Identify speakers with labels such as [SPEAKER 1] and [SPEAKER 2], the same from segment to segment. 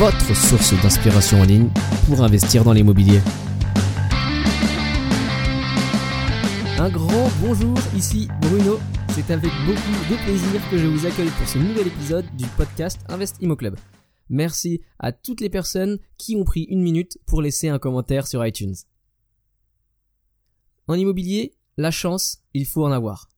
[SPEAKER 1] votre source d'inspiration en ligne pour investir dans l'immobilier. Un grand bonjour, ici Bruno. C'est avec beaucoup de plaisir que je vous accueille pour ce nouvel épisode du podcast Invest Imo Club. Merci à toutes les personnes qui ont pris une minute pour laisser un commentaire sur iTunes. En immobilier, la chance, il faut en avoir.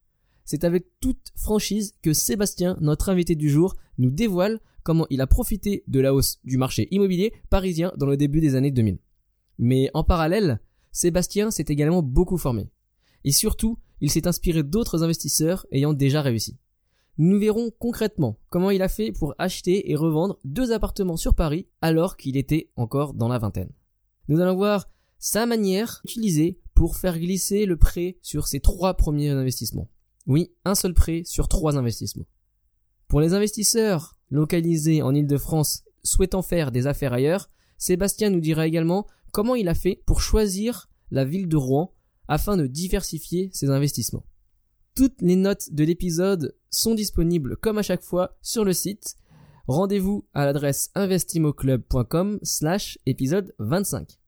[SPEAKER 1] C'est avec toute franchise que Sébastien, notre invité du jour, nous dévoile comment il a profité de la hausse du marché immobilier parisien dans le début des années 2000. Mais en parallèle, Sébastien s'est également beaucoup formé. Et surtout, il s'est inspiré d'autres investisseurs ayant déjà réussi. Nous verrons concrètement comment il a fait pour acheter et revendre deux appartements sur Paris alors qu'il était encore dans la vingtaine. Nous allons voir sa manière utilisée pour faire glisser le prêt sur ses trois premiers investissements. Oui, un seul prêt sur trois investissements. Pour les investisseurs localisés en Ile-de-France souhaitant faire des affaires ailleurs, Sébastien nous dira également comment il a fait pour choisir la ville de Rouen afin de diversifier ses investissements. Toutes les notes de l'épisode sont disponibles comme à chaque fois sur le site. Rendez-vous à l'adresse investimoclub.com slash épisode 25.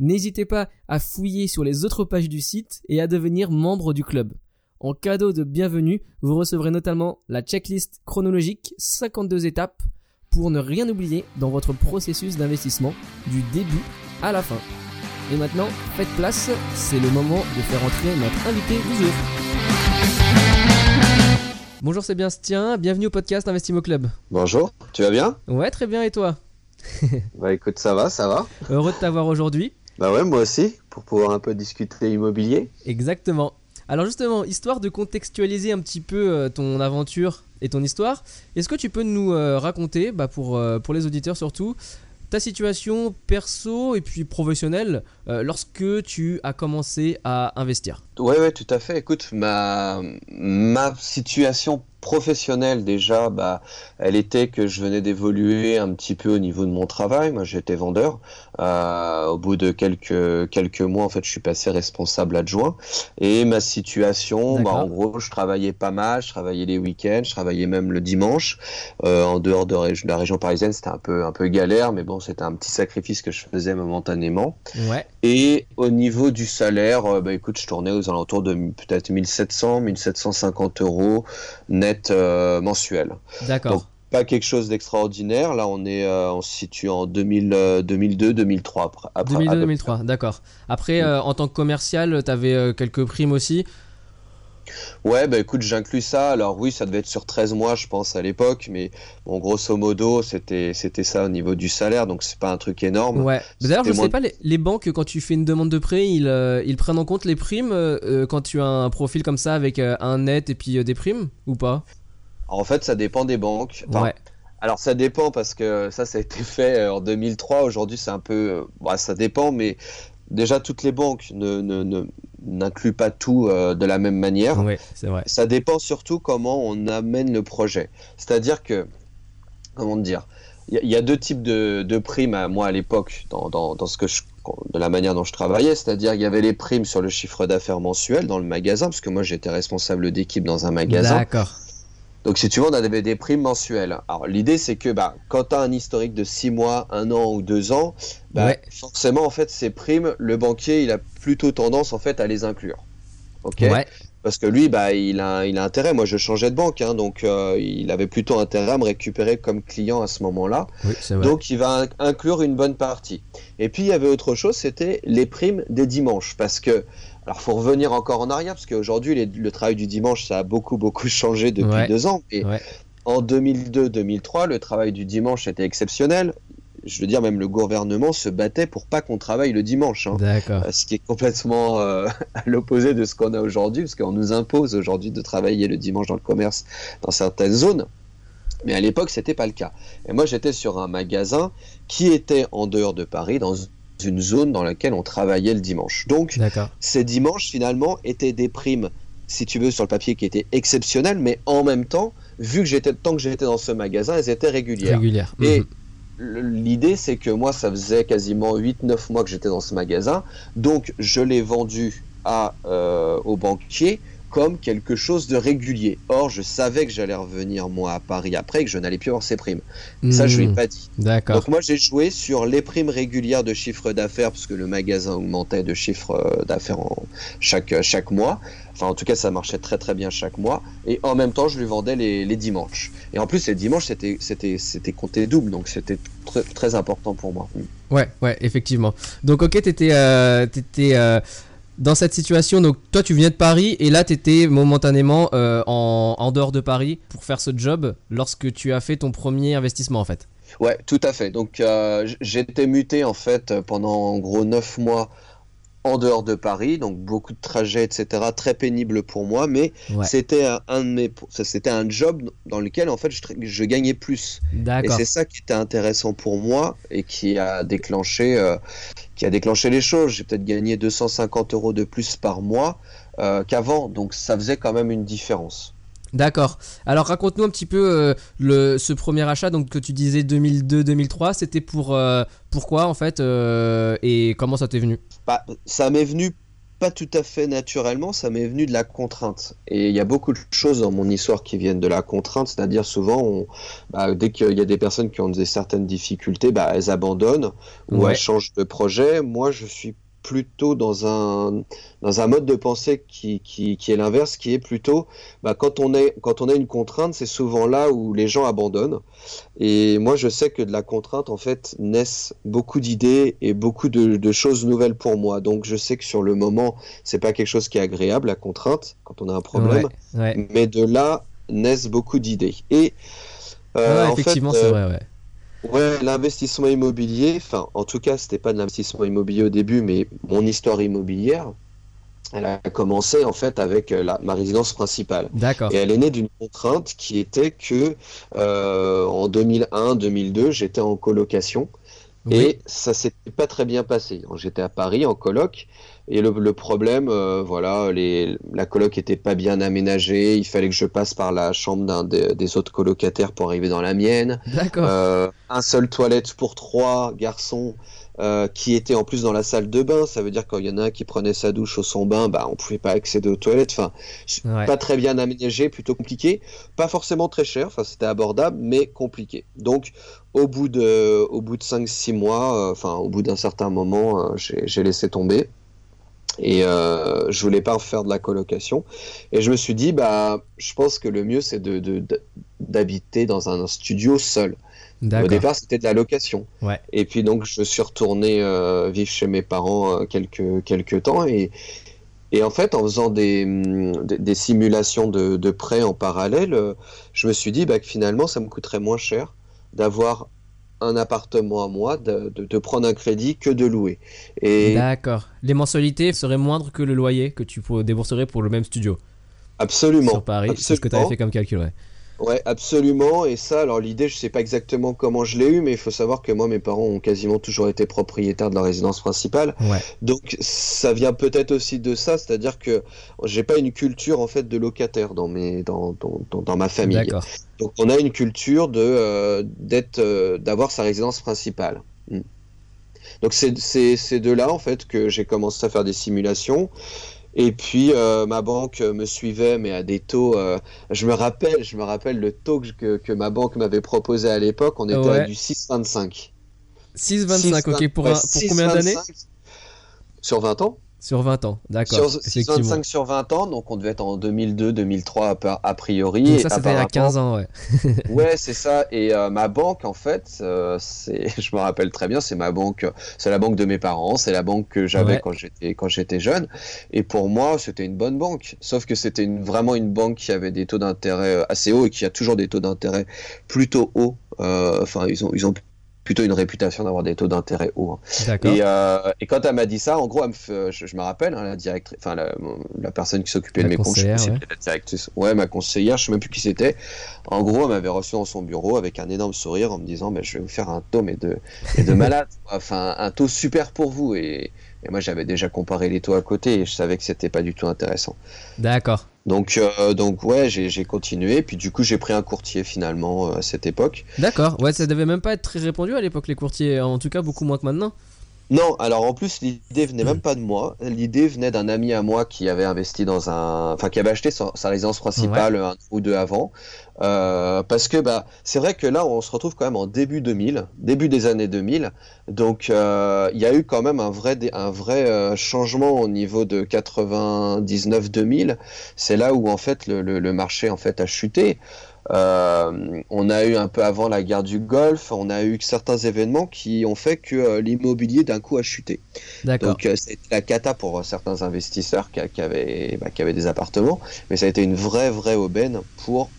[SPEAKER 1] N'hésitez pas à fouiller sur les autres pages du site et à devenir membre du club. En cadeau de bienvenue, vous recevrez notamment la checklist chronologique 52 étapes pour ne rien oublier dans votre processus d'investissement du début à la fin. Et maintenant, faites place, c'est le moment de faire entrer notre invité du jour. Bonjour Sébastien, bienvenue au podcast Investimo Club.
[SPEAKER 2] Bonjour, tu vas bien?
[SPEAKER 1] Ouais, très bien, et toi?
[SPEAKER 2] Bah écoute, ça va, ça va.
[SPEAKER 1] Heureux de t'avoir aujourd'hui.
[SPEAKER 2] Bah ouais, moi aussi, pour pouvoir un peu discuter immobilier.
[SPEAKER 1] Exactement. Alors justement, histoire de contextualiser un petit peu euh, ton aventure et ton histoire, est-ce que tu peux nous euh, raconter, bah, pour, euh, pour les auditeurs surtout, ta situation perso et puis professionnelle lorsque tu as commencé à investir?
[SPEAKER 2] Ouais, ouais, tout à fait. Écoute, ma, ma situation professionnelle déjà, bah, elle était que je venais d'évoluer un petit peu au niveau de mon travail. Moi, j'étais vendeur. Euh, au bout de quelques quelques mois, en fait, je suis passé responsable adjoint. Et ma situation, bah, en gros, je travaillais pas mal. Je travaillais les week-ends, je travaillais même le dimanche. Euh, en dehors de, la région parisienne, c'était un peu un peu galère, mais bon, c'était un petit sacrifice que je faisais momentanément.
[SPEAKER 1] Ouais.
[SPEAKER 2] Et au niveau du salaire, euh, bah, écoute, je tournais aux alentours de peut-être 1700, 1750 euros net euh, mensuel.
[SPEAKER 1] D'accord.
[SPEAKER 2] Pas quelque chose d'extraordinaire. Là, on est, euh, on se situe en 2000, 2002, 2003.
[SPEAKER 1] Après, 2002, 2003, d'accord. Après,
[SPEAKER 2] Mm.
[SPEAKER 1] en tant que commercial, tu avais quelques primes aussi.
[SPEAKER 2] Ouais, bah écoute, j'inclus ça. Alors oui, ça devait être sur 13 mois, je pense, à l'époque, mais bon, grosso modo, c'était c'était ça au niveau du salaire, donc c'est pas un truc énorme.
[SPEAKER 1] Ouais. D'ailleurs, je sais pas, les, les banques, quand tu fais une demande de prêt, ils, euh, ils prennent en compte les primes euh, quand tu as un profil comme ça avec euh, un net et puis euh, des primes ou pas?
[SPEAKER 2] En fait, ça dépend des banques. Enfin,
[SPEAKER 1] Ouais.
[SPEAKER 2] Alors ça dépend parce que ça, ça a été fait euh, en 2003. Aujourd'hui, c'est un peu, euh, bah, ça dépend, mais déjà toutes les banques ne ne- ne- n'incluent pas tout euh, de la même manière.
[SPEAKER 1] C'est vrai.
[SPEAKER 2] Ça dépend surtout comment on amène le projet. C'est-à-dire que, comment dire, il y, a- il y a deux types de, de primes à moi à l'époque dans, dans, dans ce que je, de la manière dont je travaillais. C'est-à-dire il y avait les primes sur le chiffre d'affaires mensuel dans le magasin, parce que moi j'étais responsable d'équipe dans un magasin.
[SPEAKER 1] D'accord.
[SPEAKER 2] Donc si tu veux, on avait des primes mensuelles. Alors l'idée c'est que bah, quand tu as un historique de 6 mois, 1 an ou 2 ans, bah,
[SPEAKER 1] Ouais.
[SPEAKER 2] forcément en fait ces primes, le banquier il a plutôt tendance en fait à les inclure. Ok?
[SPEAKER 1] Ouais.
[SPEAKER 2] Parce que lui, bah, il a, il a intérêt. Moi, je changeais de banque, hein, donc euh, il avait plutôt intérêt à me récupérer comme client à ce moment-là.
[SPEAKER 1] Oui.
[SPEAKER 2] Donc, il va in- inclure une bonne partie. Et puis, il y avait autre chose, c'était les primes des dimanches. Parce que, alors, faut revenir encore en arrière, parce qu'aujourd'hui, le travail du dimanche, ça a beaucoup, beaucoup changé depuis
[SPEAKER 1] Ouais.
[SPEAKER 2] deux ans. Et
[SPEAKER 1] Ouais.
[SPEAKER 2] en 2002-2003, le travail du dimanche était exceptionnel. Je veux dire, même le gouvernement se battait pour pas qu'on travaille le dimanche. hein.
[SPEAKER 1] D'accord.
[SPEAKER 2] Euh, Ce qui est complètement euh, à l'opposé de ce qu'on a aujourd'hui, parce qu'on nous impose aujourd'hui de travailler le dimanche dans le commerce dans certaines zones. Mais à l'époque, c'était pas le cas. Et moi, j'étais sur un magasin qui était en dehors de Paris, dans une zone dans laquelle on travaillait le dimanche. Donc, ces dimanches, finalement, étaient des primes, si tu veux, sur le papier qui étaient exceptionnelles, mais en même temps, vu que j'étais tant que j'étais dans ce magasin, elles étaient régulières.
[SPEAKER 1] Régulières.
[SPEAKER 2] Et mhm. l'idée, c'est que moi, ça faisait quasiment 8-9 mois que j'étais dans ce magasin, donc je l'ai vendu à, euh, au banquier comme quelque chose de régulier. Or, je savais que j'allais revenir moi à Paris après et que je n'allais plus avoir ces primes. Ça, je ne l'ai hmm. pas dit. Donc moi, j'ai joué sur les primes régulières de chiffre d'affaires parce que le magasin augmentait de chiffre euh, d'affaires chaque, chaque mois. Enfin, en tout cas, ça marchait très très bien chaque mois. Et en même temps, je lui vendais les, les dimanches. Et en plus, les dimanches, c'était, c'était, c'était compté double. Donc, c'était très, très important pour moi.
[SPEAKER 1] Ouais, ouais, effectivement. Donc, ok, t'étais, euh, t'étais euh, dans cette situation, donc toi tu viens de Paris et là tu étais momentanément euh, en, dehors de Paris pour faire ce job lorsque tu as fait ton premier investissement en fait?
[SPEAKER 2] Ouais, tout à fait. Donc euh, été muté en fait pendant en gros 9 mois en dehors de Paris, donc beaucoup de trajets, etc. Très pénible pour moi, mais c'était un, de mes, c'était un job dans lequel en fait je, je gagnais plus. Et c'est ça qui était intéressant pour moi et qui a déclenché, euh, qui a déclenché les choses. J'ai peut-être gagné 250 euros de plus par mois euh, qu'avant, donc ça faisait quand même une différence.
[SPEAKER 1] D'accord. Alors raconte-nous un petit peu euh, le, ce premier achat donc que tu disais 2002-2003. C'était pour euh, pourquoi en fait euh, et comment ça t'est venu?
[SPEAKER 2] Bah, Ça m'est venu pas tout à fait naturellement, ça m'est venu de la contrainte. Et il y a beaucoup de choses dans mon histoire qui viennent de la contrainte, c'est-à-dire souvent, bah, dès qu'il y a des personnes qui ont des certaines difficultés, bah, elles abandonnent ou elles changent de projet. Moi, je suis plutôt dans un, dans un mode de pensée qui, qui, qui est l'inverse, qui est plutôt bah, quand, on est, quand on a une contrainte, c'est souvent là où les gens abandonnent. Et moi, je sais que de la contrainte, en fait, naissent beaucoup d'idées et beaucoup de, de, choses nouvelles pour moi. Donc, je sais que sur le moment, c'est pas quelque chose qui est agréable, la contrainte, quand on a un problème. Mais de là naissent beaucoup d'idées. Et
[SPEAKER 1] euh, effectivement, c'est vrai, ouais.
[SPEAKER 2] Ouais, l'investissement immobilier, enfin, en tout cas, c'était pas de l'investissement immobilier au début, mais mon histoire immobilière, elle a commencé en fait avec euh, la, ma résidence principale.
[SPEAKER 1] D'accord.
[SPEAKER 2] Et elle est née d'une contrainte qui était que euh, en 2001-2002, j'étais en colocation et ça s'était pas très bien passé. J'étais à Paris en coloc et le, problème, euh, voilà, les, la coloc était pas bien aménagée. Il fallait que je passe par la chambre d'un des, autres colocataires pour arriver dans la mienne.
[SPEAKER 1] D'accord. Euh,
[SPEAKER 2] un seul toilette pour trois garçons. Euh, qui était en plus dans la salle de bain. Ça veut dire quand il y en a un qui prenait sa douche au son bain, bah on pouvait pas accéder aux toilettes. Enfin, pas très bien aménagé, plutôt compliqué. Pas forcément très cher. Enfin, c'était abordable, mais compliqué. Donc, au bout de, au bout de 5-6 mois, enfin, au bout d'un certain moment, j'ai laissé tomber et euh, je voulais pas faire de la colocation et je me suis dit bah je pense que le mieux c'est de d'habiter dans un studio seul au départ c'était de la location
[SPEAKER 1] ouais.
[SPEAKER 2] et puis donc je suis retourné euh, vivre chez mes parents euh, quelques quelques temps et et en fait en faisant des, des, simulations de, de prêts en parallèle euh, je me suis dit bah, que finalement ça me coûterait moins cher d'avoir un appartement à moi, de, de, prendre un crédit que de louer.
[SPEAKER 1] Et... D'accord. Les mensualités seraient moindres que le loyer que tu débourserais pour le même studio
[SPEAKER 2] Absolument.
[SPEAKER 1] Sur Paris, c'est ce que tu avais fait comme calcul, ouais.
[SPEAKER 2] Ouais, absolument. Et ça, alors l'idée, je sais pas exactement comment je l'ai eu, mais il faut savoir que moi, mes parents ont quasiment toujours été propriétaires de la résidence principale.
[SPEAKER 1] Ouais.
[SPEAKER 2] Donc, ça vient peut-être aussi de ça, c'est-à-dire que j'ai pas une culture en fait de locataire dans mes, dans, dans, dans, ma famille. Donc, on a une culture de euh, d'être, euh, d'avoir sa résidence principale. Hmm. Donc, c'est de là en fait que j'ai commencé à faire des simulations. Et puis euh, ma banque me suivait, mais à des taux. Euh, je me rappelle, je me rappelle le taux que, que ma banque m'avait proposé à l'époque. On était à du 6,25.
[SPEAKER 1] 6,25, ok. Pour, pour combien d'années?
[SPEAKER 2] Sur 20 ans.
[SPEAKER 1] Sur 20 ans, d'accord.
[SPEAKER 2] Sur 25 sur 20 ans, donc on devait être en 2002, 2003 a priori. Donc
[SPEAKER 1] ça, c'était il y a 15 ans, ouais.
[SPEAKER 2] ouais, c'est ça. Et euh, ma banque, en fait, euh, c'est, je me rappelle très bien, c'est ma banque, c'est la banque de mes parents, c'est la banque que j'avais quand j'étais quand j'étais jeune. Et pour moi, c'était une bonne banque. Sauf que c'était une, vraiment une banque qui avait des taux d'intérêt euh, assez hauts et qui a toujours des taux d'intérêt plutôt hauts. Enfin, ils ont ils ont plutôt une réputation d'avoir des taux d'intérêt hauts. hein. Et, euh, et quand elle m'a dit ça, en gros, elle me fait- je, je me rappelle, hein, la directrice, enfin la, la personne qui s'occupait de mes comptes, je sais
[SPEAKER 1] ouais.
[SPEAKER 2] la directrice, ouais, ma conseillère, je sais même plus qui c'était. En gros, elle m'avait reçu dans son bureau avec un énorme sourire en me disant, mais je vais vous faire un taux mais de, malade, enfin un taux super pour vous. Et, et moi, j'avais déjà comparé les taux à côté et je savais que c'était pas du tout intéressant.
[SPEAKER 1] D'accord.
[SPEAKER 2] Donc, euh, donc ouais, j'ai j'ai continué. Puis du coup, j'ai pris un courtier finalement euh, à cette époque.
[SPEAKER 1] D'accord. Ouais, ça devait même pas être très répandu à l'époque les courtiers, en tout cas beaucoup moins que maintenant.
[SPEAKER 2] Non, alors en plus l'idée venait même pas de moi. L'idée venait d'un ami à moi qui avait investi dans un, enfin qui avait acheté sa, sa résidence principale un ou deux avant. Euh, parce que bah c'est vrai que là on se retrouve quand même en début 2000, début des années 2000. Donc euh, il y a eu quand même un vrai un vrai euh, changement au niveau de 99-2000. C'est là où en fait le, le- le marché en fait a chuté. Euh, on a eu un peu avant la guerre du Golfe, on a eu certains événements qui ont fait que euh, l'immobilier d'un coup a chuté. Donc euh, a été la cata pour euh, certains investisseurs qui, qui avaient, bah, qui avaient des appartements, mais ça a été une vraie vraie aubaine pour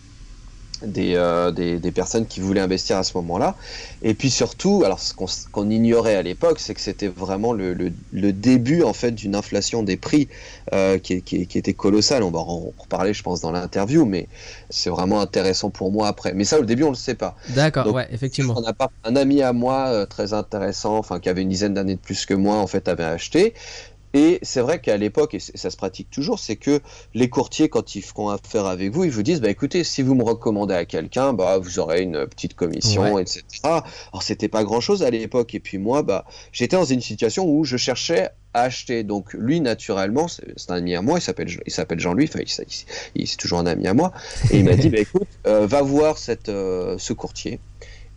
[SPEAKER 2] des, euh, des, des personnes qui voulaient investir à ce moment-là. Et puis surtout, alors ce qu'on ignorait à l'époque, c'est que c'était vraiment le, le, le début en fait d'une inflation des prix euh, qui, qui, qui était colossale. On va en reparler, je pense, dans l'interview, mais c'est vraiment intéressant pour moi après. Mais ça, au début, on le sait pas.
[SPEAKER 1] D'accord. Ouais, effectivement.
[SPEAKER 2] On a pas un ami à moi euh, très intéressant, enfin qui avait une dizaine d'années de plus que moi, en fait, avait acheté. Et c'est vrai qu'à l'époque, et ça se pratique toujours, c'est que les courtiers, quand ils feront affaire avec vous, ils vous disent, bah écoutez, si vous me recommandez à quelqu'un, bah vous aurez une petite commission,
[SPEAKER 1] Ouais.
[SPEAKER 2] etc. Alors c'était pas grand chose à l'époque. Et puis moi, bah j'étais dans une situation où je cherchais à acheter. Donc lui, naturellement, c'est c'est un ami à moi, il s'appelle il s'appelle Jean-Louis, enfin il, il- il- c'est toujours un ami à moi. Et il m'a dit, bah écoute, euh, va voir cette, euh, ce courtier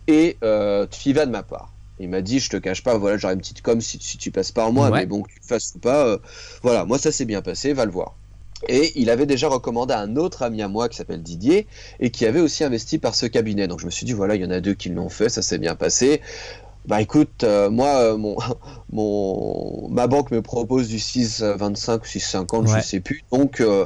[SPEAKER 2] et euh, tu y vas de ma part. Il m'a dit, je te cache pas, voilà, j'aurai une petite com si, si tu passes par moi,
[SPEAKER 1] Ouais.
[SPEAKER 2] mais bon, que tu le fasses ou pas, euh, voilà, moi ça s'est bien passé, va le voir. Et il avait déjà recommandé à un autre ami à moi qui s'appelle Didier et qui avait aussi investi par ce cabinet. Donc je me suis dit, voilà, il y en a deux qui l'ont fait, ça s'est bien passé. Bah écoute, euh, moi, euh, mon, mon, ma banque me propose du 6,25 ou 6,50,
[SPEAKER 1] Ouais.
[SPEAKER 2] je sais plus. Donc euh,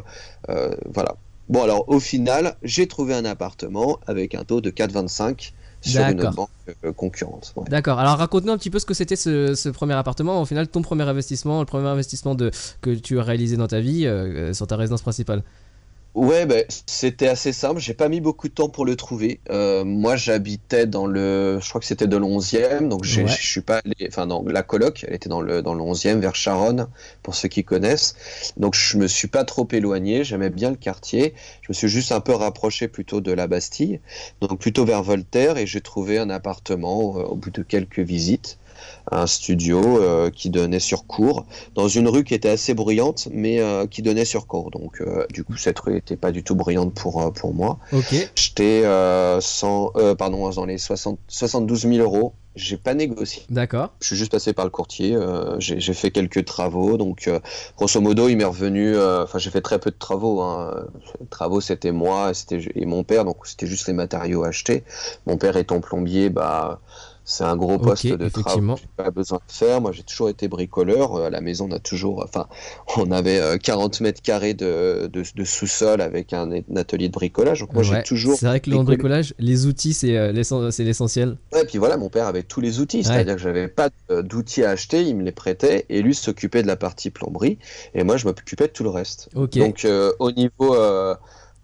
[SPEAKER 2] voilà. Bon alors au final, j'ai trouvé un appartement avec un taux de 4,25 sur une autre banque euh, concurrente. Ouais.
[SPEAKER 1] D'accord. Alors raconte-nous un petit peu ce que c'était ce, ce premier appartement. Au final, ton premier investissement, le premier investissement de, que tu as réalisé dans ta vie euh, sur ta résidence principale.
[SPEAKER 2] Ouais, ben, c'était assez simple. J'ai pas mis beaucoup de temps pour le trouver. Euh, moi, j'habitais dans le, je crois que c'était de l'11e, donc j'ai-
[SPEAKER 1] Ouais.
[SPEAKER 2] je suis pas allé, enfin, dans la coloc, elle était dans le, dans le 11e, vers Charonne, pour ceux qui connaissent. Donc, je me suis pas trop éloigné. J'aimais bien le quartier. Je me suis juste un peu rapproché plutôt de la Bastille, donc plutôt vers Voltaire, et j'ai trouvé un appartement euh, au bout de quelques visites. Un studio euh, qui donnait sur cours, dans une rue qui était assez bruyante, mais euh, qui donnait sur cours. Donc, euh, du coup, cette rue n'était pas du tout bruyante pour, pour moi.
[SPEAKER 1] Ok.
[SPEAKER 2] J'étais 100, pardon, dans les 60, 72 000 euros. J'ai pas négocié.
[SPEAKER 1] D'accord.
[SPEAKER 2] Je suis juste passé par le courtier. j'ai fait quelques travaux. Donc, grosso modo, il m'est revenu. Enfin, j'ai fait très peu de travaux. Hein. Les travaux, c'était moi et, c'était et mon père. Donc, c'était juste les matériaux achetés. Mon père étant plombier, bah. C'est un gros poste de j'ai pas besoin de faire. Moi, j'ai toujours été bricoleur. Euh, À la maison, on a toujours, enfin, on avait euh, 40 mètres carrés de, de, de sous-sol avec un, atelier de bricolage. Donc, moi, j'ai toujours
[SPEAKER 1] C'est vrai que le bricolage, les outils, c'est euh, l'essentiel.
[SPEAKER 2] Ouais, puis voilà, mon père avait tous les outils, c'est-à-dire que j'avais pas euh, d'outils à acheter, il me les prêtait, et lui s'occupait de la partie plomberie, et moi je m'occupais de tout le reste.
[SPEAKER 1] Ok.
[SPEAKER 2] Donc euh, au niveau, euh,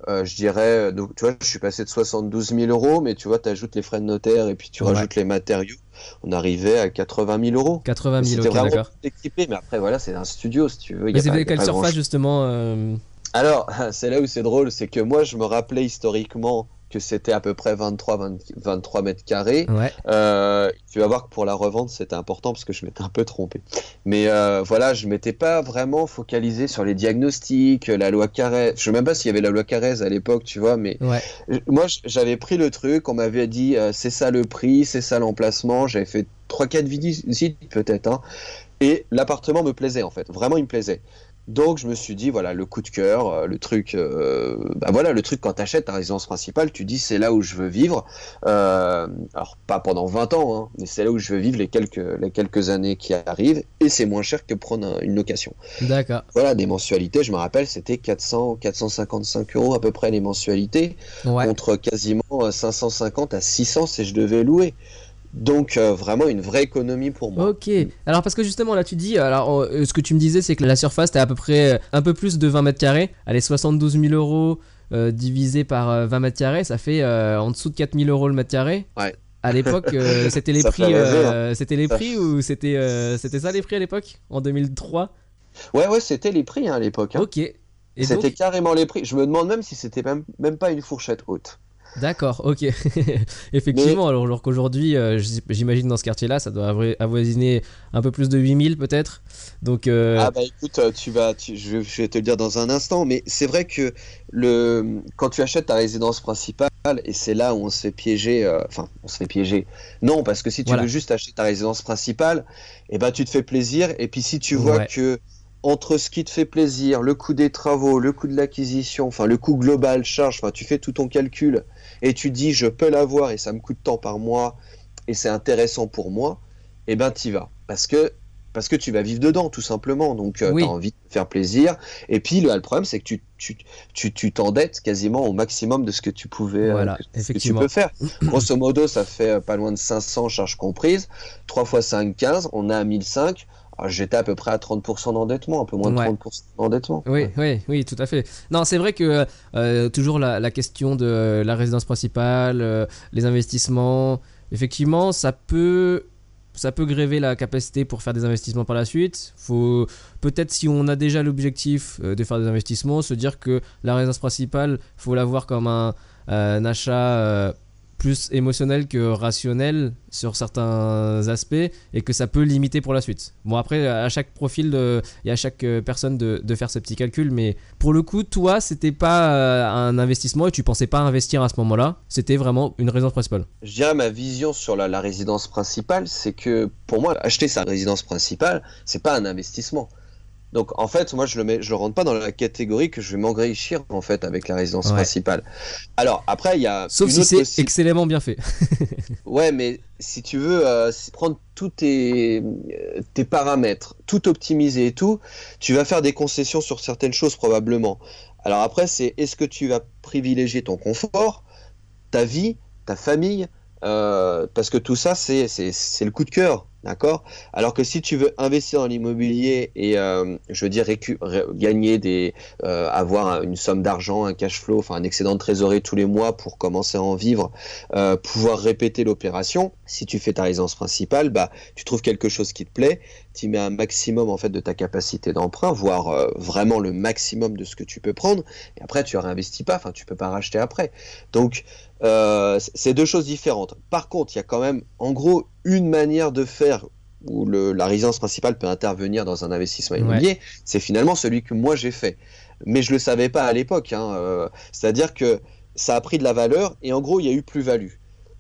[SPEAKER 2] euh, je dirais, euh, donc, tu vois, je suis passé de 72 000 euros, mais tu vois, tu ajoutes les frais de notaire et puis tu
[SPEAKER 1] Ouais.
[SPEAKER 2] rajoutes les matériaux, on arrivait à 80 000 euros.
[SPEAKER 1] 80 000,
[SPEAKER 2] C'était
[SPEAKER 1] ok,
[SPEAKER 2] vraiment
[SPEAKER 1] d'accord.
[SPEAKER 2] équipé, mais après voilà, c'est un studio si tu veux.
[SPEAKER 1] Mais c'est quelle surface justement euh,
[SPEAKER 2] Alors, c'est là où c'est drôle, c'est que moi je me rappelais historiquement que c'était à peu près 23, 20 23 mètres carrés.
[SPEAKER 1] Ouais.
[SPEAKER 2] Euh, tu vas voir que pour la revente, c'était important parce que je m'étais un peu trompé. Mais euh, voilà, je m'étais pas vraiment focalisé sur les diagnostics, la loi Carrez. Je sais même pas s'il y avait la loi Carrez à l'époque, tu vois, mais
[SPEAKER 1] Ouais.
[SPEAKER 2] moi j'avais pris le truc, on m'avait dit euh, c'est ça le prix, c'est ça l'emplacement. J'avais fait 3-4 visites peut-être, hein. et l'appartement me plaisait en fait, vraiment il me plaisait. Donc je me suis dit voilà le coup de cœur, euh, le truc, euh, bah voilà le truc quand t'achètes ta résidence principale, tu dis c'est là où je veux vivre. Euh, alors pas pendant 20 ans, hein, mais c'est là où je veux vivre les quelques les quelques années qui arrivent et c'est moins cher que prendre un- une location.
[SPEAKER 1] D'accord.
[SPEAKER 2] Voilà des mensualités, je me rappelle c'était 400 455 euros à peu près les mensualités
[SPEAKER 1] Ouais.
[SPEAKER 2] contre quasiment euh, 550 à 600 si je devais louer. Donc euh, vraiment une vraie économie pour moi.
[SPEAKER 1] Ok. Alors parce que justement là tu dis, alors euh, ce que tu me disais c'est que la surface était à peu près euh, un peu plus de 20 mètres carrés. Allez 72 000 euros euh, divisé par euh, 20 mètres carrés, ça fait en dessous de 4 000 euros le mètre carré.
[SPEAKER 2] Ouais.
[SPEAKER 1] À l'époque, c'était les prix,
[SPEAKER 2] hein.
[SPEAKER 1] c'était les
[SPEAKER 2] Ça
[SPEAKER 1] prix ou c'était c'était ça les prix à l'époque en 2003.
[SPEAKER 2] Ouais ouais c'était les prix hein, à l'époque. hein.
[SPEAKER 1] Ok.
[SPEAKER 2] C'était
[SPEAKER 1] donc,
[SPEAKER 2] carrément les prix. Je me demande même si c'était même, même pas une fourchette haute.
[SPEAKER 1] D'accord, ok. Effectivement, alors, alors qu'aujourd'hui, euh, j'imagine dans ce quartier-là, ça doit avoi- avoisiner un peu plus de 8000 peut-être. Donc, euh,
[SPEAKER 2] Ah bah écoute, euh, tu vas, tu- je, je vais te le dire dans un instant, mais c'est vrai que le, quand tu achètes ta résidence principale, et c'est là où on se fait piéger, euh, enfin on se fait piéger, non, parce que si tu
[SPEAKER 1] Voilà.
[SPEAKER 2] veux juste acheter ta résidence principale, et ben tu te fais plaisir, et puis si tu vois
[SPEAKER 1] Ouais.
[SPEAKER 2] que entre ce qui te fait plaisir, le coût des travaux, le coût de l'acquisition, enfin le coût global, charge, enfin tu fais tout ton calcul, et tu dis je peux l'avoir et ça me coûte tant par mois, et c'est intéressant pour moi, et ben t'y vas, parce que parce que tu vas vivre dedans tout simplement. Donc euh,
[SPEAKER 1] Oui.
[SPEAKER 2] tu as envie de faire plaisir. Et puis le, le problème c'est que tu tu tu tu t'endettes quasiment au maximum de ce que tu pouvais euh,
[SPEAKER 1] Voilà,
[SPEAKER 2] que- ce que tu peux faire. Grosso modo ça fait euh, pas loin de 500 charges comprises. 3 fois 5 15 on est à 1005 Alors, j'étais à peu près à 30% d'endettement un peu moins de
[SPEAKER 1] Ouais.
[SPEAKER 2] 30% d'endettement
[SPEAKER 1] Oui, oui, oui, tout à fait. Non, c'est vrai que euh, toujours la, la question de la résidence principale, euh, les investissements, effectivement, ça peut, ça peut gréver la capacité pour faire des investissements par la suite. Faut peut-être si on a déjà l'objectif euh, de faire des investissements, se dire que la résidence principale, faut la voir comme un, un achat. Plus émotionnel que rationnel sur certains aspects et que ça peut limiter pour la suite. Bon après à chaque profil et à chaque euh, personne de, faire ce petit calcul mais pour le coup toi c'était pas euh, un investissement et tu pensais pas investir à ce moment-là c'était vraiment une résidence principale
[SPEAKER 2] je dirais ma vision sur la, la résidence principale, c'est que pour moi, acheter sa résidence principale, c'est pas un investissement. Donc en fait, moi je le mets, je le rentre pas dans la catégorie que je vais m'enrichir en fait avec la résidence
[SPEAKER 1] Ouais.
[SPEAKER 2] principale. Alors après, il y a
[SPEAKER 1] sauf
[SPEAKER 2] une
[SPEAKER 1] si c'est excellemment bien fait
[SPEAKER 2] Ouais, mais si tu veux euh, prendre tous tes, tes paramètres, tout optimiser et tout, tu vas faire des concessions sur certaines choses probablement. Alors après, c'est est-ce que tu vas privilégier ton confort, ta vie, ta famille, euh, parce que tout ça, c'est c'est- c'est le coup de cœur, d'accord? Alors que si tu veux investir dans l'immobilier et, euh, je veux dire, gagner des, euh, avoir un- une somme d'argent, un cash flow, enfin un excédent de trésorerie tous les mois pour commencer à en vivre, euh, pouvoir répéter l'opération, si tu fais ta résidence principale, bah, tu trouves quelque chose qui te plaît, tu mets un maximum en fait de ta capacité d'emprunt, voire vraiment le maximum de ce que tu peux prendre, et après tu réinvestis pas, enfin tu peux pas racheter après. Donc euh, c'est deux choses différentes. Par contre, il y a quand même en gros une manière de faire où le, la résidence principale peut intervenir dans un investissement immobilier, c'est finalement celui que moi j'ai fait. Mais je le savais pas à l'époque. Hein, euh, C'est-à-dire que ça a pris de la valeur et en gros il y a eu plus-value.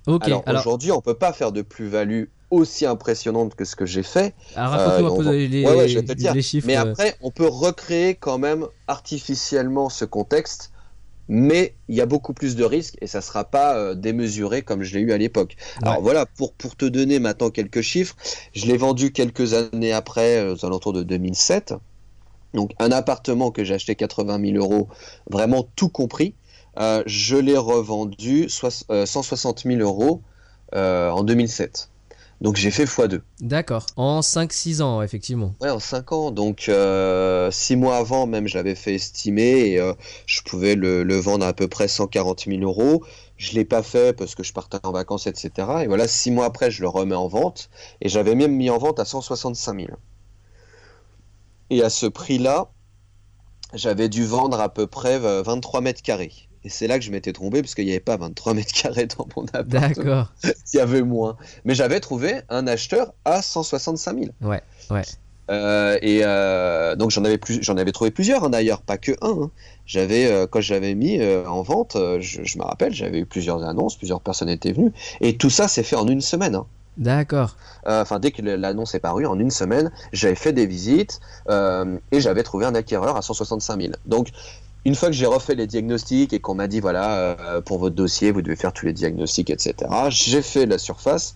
[SPEAKER 2] Alors,
[SPEAKER 1] alors,
[SPEAKER 2] aujourd'hui, on peut pas faire de plus-value aussi impressionnante que ce que j'ai fait.
[SPEAKER 1] alors, raconte-nous
[SPEAKER 2] euh,
[SPEAKER 1] un
[SPEAKER 2] on
[SPEAKER 1] peu
[SPEAKER 2] Ouais, ouais,
[SPEAKER 1] les chiffres
[SPEAKER 2] Mais
[SPEAKER 1] euh,
[SPEAKER 2] après, on peut recréer quand même artificiellement ce contexte, mais il y a beaucoup plus de risques et ça sera pas euh, démesuré comme je l'ai eu à l'époque. Alors voilà, pour, pour te donner maintenant quelques chiffres, je l'ai vendu quelques années après, euh, aux alentours de 2007. Donc un appartement que j'ai acheté 80 000 euros, vraiment tout compris, euh, je l'ai revendu soix- euh, 160 000 euros en 2007. Donc j'ai fait x2.
[SPEAKER 1] d'accord en 5-6 ans effectivement
[SPEAKER 2] Ouais, en 5 ans. Donc 6 mois avant, même, je l'avais fait estimer et euh, je pouvais le, le vendre à, à peu près 140 000 euros. Je l'ai pas fait parce que je partais en vacances, etc. Et voilà, 6 mois après, je le remets en vente et j'avais même mis en vente à 165 000. Et à ce prix-là, j'avais dû vendre à peu près euh, 23 mètres carrés. Et c'est là que je m'étais trompé parce qu'il n'y avait pas 23 mètres carrés dans mon appartement.
[SPEAKER 1] d'accord
[SPEAKER 2] Il y avait moins. Mais j'avais trouvé un acheteur à 165 000.
[SPEAKER 1] Ouais, ouais.
[SPEAKER 2] Euh, et euh, donc j'en avais plus, j'en avais trouvé plusieurs hein, d'ailleurs, pas que un. hein. J'avais euh, quand j'avais mis en vente, je, je me rappelle, j'avais eu plusieurs annonces, plusieurs personnes étaient venues, et tout ça s'est fait en une semaine. hein.
[SPEAKER 1] d'accord
[SPEAKER 2] Enfin, dès que l'annonce est parue, en une semaine, j'avais fait des visites et j'avais trouvé un acquéreur à 165 000. Donc, une fois que j'ai refait les diagnostics et qu'on m'a dit, voilà, euh, pour votre dossier, vous devez faire tous les diagnostics, etc., j'ai fait la surface.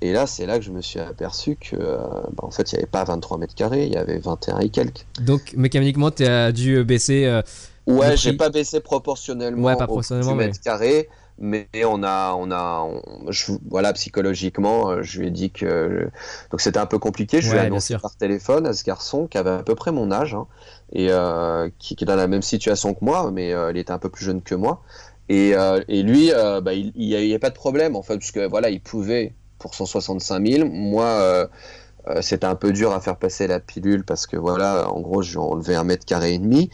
[SPEAKER 2] Et là, c'est là que je me suis aperçu que, euh, bah, en fait, il n'y avait pas 23 mètres carrés, il y avait 21 et quelques.
[SPEAKER 1] donc mécaniquement tu as dû baisser euh,
[SPEAKER 2] Ouais, j'ai pas baissé proportionnellement
[SPEAKER 1] Ouais, pas proportionnellement,
[SPEAKER 2] du
[SPEAKER 1] mais-
[SPEAKER 2] mètre carré, mais on a, on a, je, voilà, psychologiquement, euh, je lui ai dit que donc c'était un peu compliqué. Je lui ai annoncé par téléphone à ce garçon qui avait à peu près mon âge hein, et euh, qui, qui, est dans la même situation que moi, mais euh, il était un peu plus jeune que moi. Et, et lui, bah, il n'y avait pas de problème en fait, parce que voilà, il pouvait pour 165 000. Moi, c'était un peu dur à faire passer la pilule parce que voilà, en gros, j'ai enlevé un mètre carré et demi.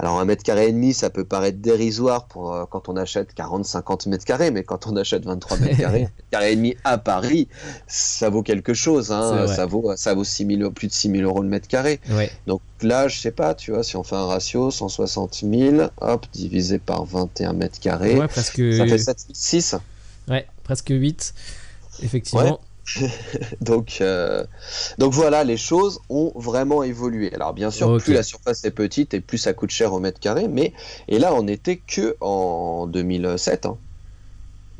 [SPEAKER 2] Alors un mètre carré et demi, ça peut paraître dérisoire pour euh, quand on achète 40-50 mètres carrés, mais quand on achète 23 mètres carrés, carré et demi à Paris, ça vaut quelque chose. Hein. Ça vaut ça vaut 6 plus de 6 000 euros le mètre carré. Donc là, je sais pas, tu vois, si on fait un ratio 160 000, hop, divisé par 21 mètres carrés, presque... ça fait 7 6.
[SPEAKER 1] Ouais, presque 8, effectivement.
[SPEAKER 2] donc, euh, donc voilà, les choses ont vraiment évolué. Alors bien sûr, plus la surface est petite et plus ça coûte cher au mètre carré, mais et là on n'était que en 2007. Hein.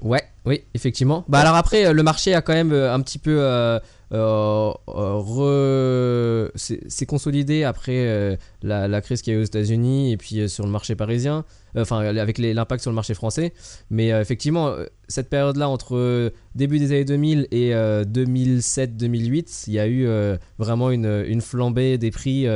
[SPEAKER 1] Ouais, oui, effectivement. Bah alors après, euh, le marché a quand même euh, un petit peu euh, re... c'est consolidé après la, la, crise qu'il y a eu aux États-Unis et puis sur le marché parisien, enfin avec l'impact sur le marché français. Mais effectivement, cette période-là entre début des années 2000 et 2007-2008, il y a eu vraiment une, une, flambée des prix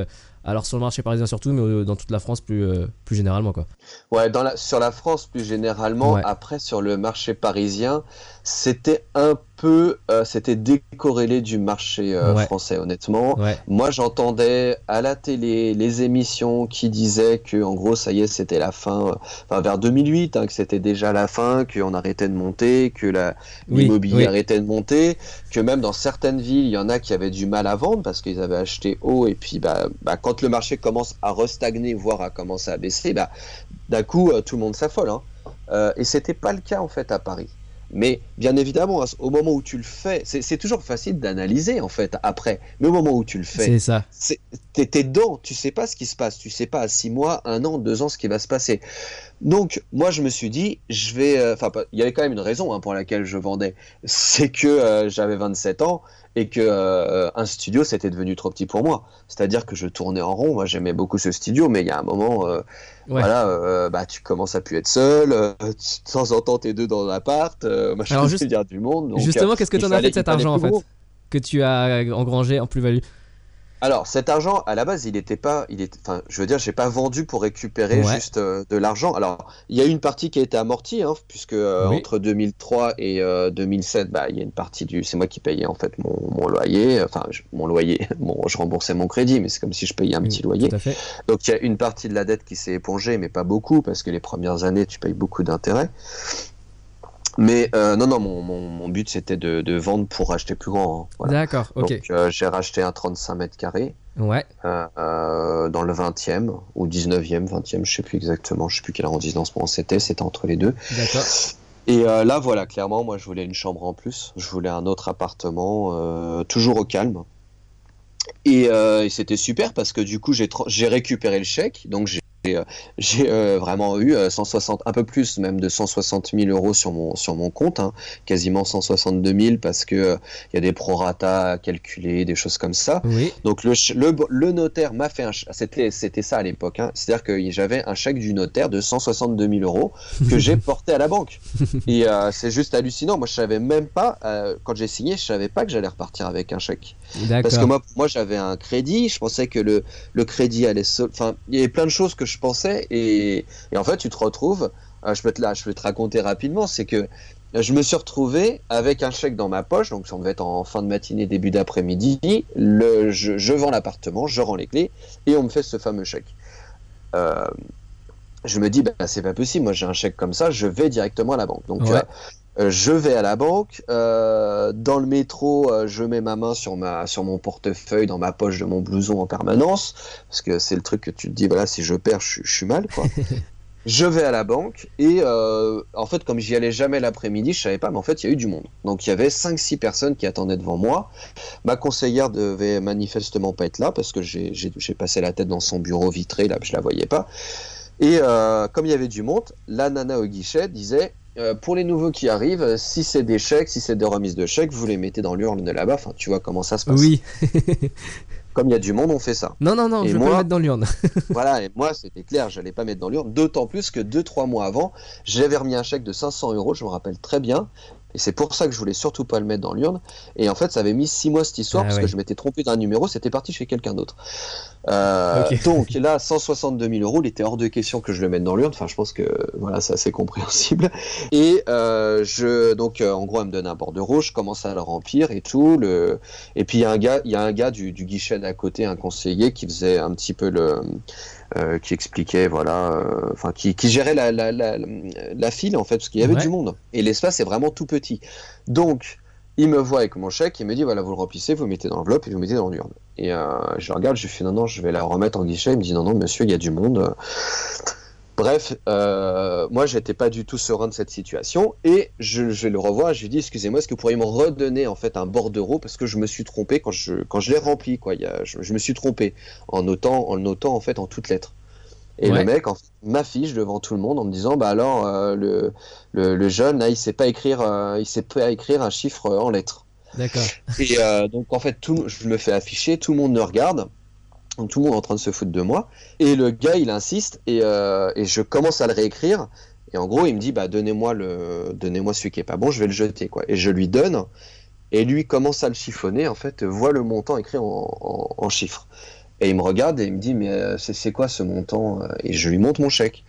[SPEAKER 1] alors sur le marché parisien surtout, mais dans toute la France plus, euh, plus généralement quoi.
[SPEAKER 2] Ouais, dans la, sur la France plus généralement. Après sur le marché parisien, c'était un peu, euh, c'était décorrélé du marché euh, français, honnêtement. Moi, j'entendais à la télé les émissions qui disaient que, en gros, ça y est, c'était la fin, euh, enfin, vers 2008, hein, que c'était déjà la fin, qu'on arrêtait de monter, que l'immobilier arrêtait de monter, que même dans certaines villes, il y en a qui avaient du mal à vendre parce qu'ils avaient acheté haut, et puis, bah, bah, quand le marché commence à restagner, voire à commencer à baisser, bah, d'un coup, tout le monde s'affole. Hein. et c'était pas le cas, en fait, à Paris. Mais bien évidemment, au moment où tu le fais, c'est toujours facile d'analyser en fait après. Mais au moment où tu le fais,
[SPEAKER 1] c'est ça.
[SPEAKER 2] T'es dedans, tu sais pas ce qui se passe, tu sais pas à six mois, un an, deux ans ce qui va se passer. Donc moi je me suis dit, je vais, euh, enfin il y avait quand même une raison hein, pour laquelle je vendais, c'est que euh, j'avais 27 ans et que euh, un studio c'était devenu trop petit pour moi. C'est-à-dire que je tournais en rond. Moi j'aimais beaucoup ce studio, mais il y a un moment, euh, voilà, euh, bah tu commences à plus être seul. de temps en temps t'es deux dans l'appart. moi je
[SPEAKER 1] juste, du monde. justement, qu'est-ce que tu en as fait de cet argent en fait que tu as engrangé en plus-value?
[SPEAKER 2] Alors, cet argent, à la base, il n'était pas, il est, enfin, je veux dire, j'ai pas vendu pour récupérer juste euh, de l'argent. Alors, il y a une partie qui a été amortie, hein, puisque euh, entre 2003 et 2007, euh, bah, il y a une partie du, c'est moi qui payais en fait mon, loyer, enfin, mon loyer, bon, je remboursais mon crédit, mais c'est comme si je payais un petit loyer. Donc, il y a une partie de la dette qui s'est épongée, mais pas beaucoup, parce que les premières années, tu payes beaucoup d'intérêts. Mais euh, non, non, mon, mon, but c'était de, de, vendre pour acheter plus grand.
[SPEAKER 1] Hein, D'accord, ok.
[SPEAKER 2] Donc euh, j'ai racheté un 35 mètres carrés.
[SPEAKER 1] Ouais.
[SPEAKER 2] Euh, dans le 20e ou 19e, 20e, je sais plus exactement, je sais plus quel arrondissement c'était, c'était entre les deux.
[SPEAKER 1] D'accord.
[SPEAKER 2] Et là, voilà, clairement, moi je voulais une chambre en plus, je voulais un autre appartement, toujours au calme. Et, et c'était super parce que du coup j'ai récupéré le chèque, donc j'ai j'ai euh, vraiment eu 160, euh, un peu plus même de 160 000 euros sur mon, sur mon compte, hein. quasiment 162 000 parce que il euh, y a des prorata à calculer, des choses comme ça. Donc le, le, notaire m'a fait un, c'était, c'était ça à l'époque, hein. c'est-à-dire que j'avais un chèque du notaire de 162 000 euros que j'ai porté à la banque. Et c'est juste hallucinant. Moi je savais même pas, quand j'ai signé, je savais pas que j'allais repartir avec un chèque. Parce que moi, moi j'avais un crédit, je pensais que le, le crédit allait, enfin il y avait plein de choses que je pensais. Et, en fait tu te retrouves euh, je peux te là je vais te raconter rapidement c'est que je me suis retrouvé avec un chèque dans ma poche donc ça devait être en fin de matinée début d'après-midi. Le je, vends l'appartement je rends les clés et on me fait ce fameux chèque. Euh, je me dis bah c'est pas possible moi j'ai un chèque comme ça je vais directement à la banque. Donc euh, je vais à la banque. Euh, dans le métro, euh, je mets ma main sur, ma, sur mon portefeuille, dans ma poche de mon blouson en permanence. Parce que c'est le truc que tu te dis, voilà, si je perds, je, suis mal. Quoi. je vais à la banque et en fait, comme j'y allais jamais l'après-midi, je savais pas, mais en fait, il y a eu du monde. Donc il y avait 5-6 personnes qui attendaient devant moi. Ma conseillère devait manifestement pas être là parce que j'ai passé la tête dans son bureau vitré, là, je la voyais pas. Et comme il y avait du monde, la nana au guichet disait euh, pour les nouveaux qui arrivent, si c'est des chèques, si c'est des remises de chèques, vous les mettez dans l'urne de là-bas. Enfin, tu vois comment ça se passe.
[SPEAKER 1] Oui.
[SPEAKER 2] comme il y a du monde, on fait ça.
[SPEAKER 1] Non, non, non,
[SPEAKER 2] Et
[SPEAKER 1] je vais
[SPEAKER 2] moi-
[SPEAKER 1] pas le mettre dans l'urne.
[SPEAKER 2] voilà, et moi, c'était clair, j'allais pas mettre dans l'urne. D'autant plus que deux, trois mois avant, j'avais remis un chèque de 500 euros, je me rappelle très bien. Et c'est pour ça que je voulais surtout pas le mettre dans l'urne. Et en fait, ça avait mis six mois cette histoire
[SPEAKER 1] Ah
[SPEAKER 2] parce que je m'étais trompé d'un numéro, c'était parti chez quelqu'un d'autre. Euh. Donc là, 162 000 euros, il était hors de question que je le mette dans l'urne. Enfin, je pense que voilà, c'est assez compréhensible. Et euh, je, donc, euh, en gros, elle me donne un bordereau, je commence à le remplir et tout. Le... Et puis il y a un gars, il y a un gars du, du guichet d'à côté, un conseiller qui faisait un petit peu le euh, qui expliquait, voilà, euh, enfin, qui, qui gérait la, la, la, la file en fait, parce qu'il y avait
[SPEAKER 1] Ouais.
[SPEAKER 2] du monde. Et l'espace est vraiment tout petit. Donc, il me voit avec mon chèque, il me dit, voilà, vous le remplissez, vous le mettez dans l'enveloppe et vous le mettez dans l'urne. Et euh, je regarde, je lui fais, non, non, je vais la remettre en guichet. Il me dit, non, non, monsieur, il y a du monde. Bref, euh, moi, j'étais pas du tout serein de cette situation et je, je le revois. Je lui dis, excusez-moi, est-ce que vous pourriez me redonner en fait un bordereau parce que je me suis trompé quand je quand je l'ai rempli, quoi. Il y a, je, je me suis trompé en notant en le notant en fait en toutes lettres. Et
[SPEAKER 1] Ouais.
[SPEAKER 2] le mec en fait, m'affiche devant tout le monde en me disant, bah alors euh, le, le le jeune là, il sait pas écrire, euh, il sait pas écrire un chiffre en lettres.
[SPEAKER 1] D'accord.
[SPEAKER 2] Et euh, donc en fait, tout, je me fais afficher, tout le monde me regarde, tout le monde est en train de se foutre de moi. Et le gars, il insiste et, euh, je commence à le réécrire. Et en gros, il me dit, bah donnez-moi le, donnez-moi celui qui est pas bon, je vais le jeter quoi. Et je lui donne. Et lui commence à le chiffonner. En fait, voit le montant écrit en, en, chiffres. Et il me regarde et il me dit, mais euh, c'est quoi ce montant? Et je lui montre mon chèque.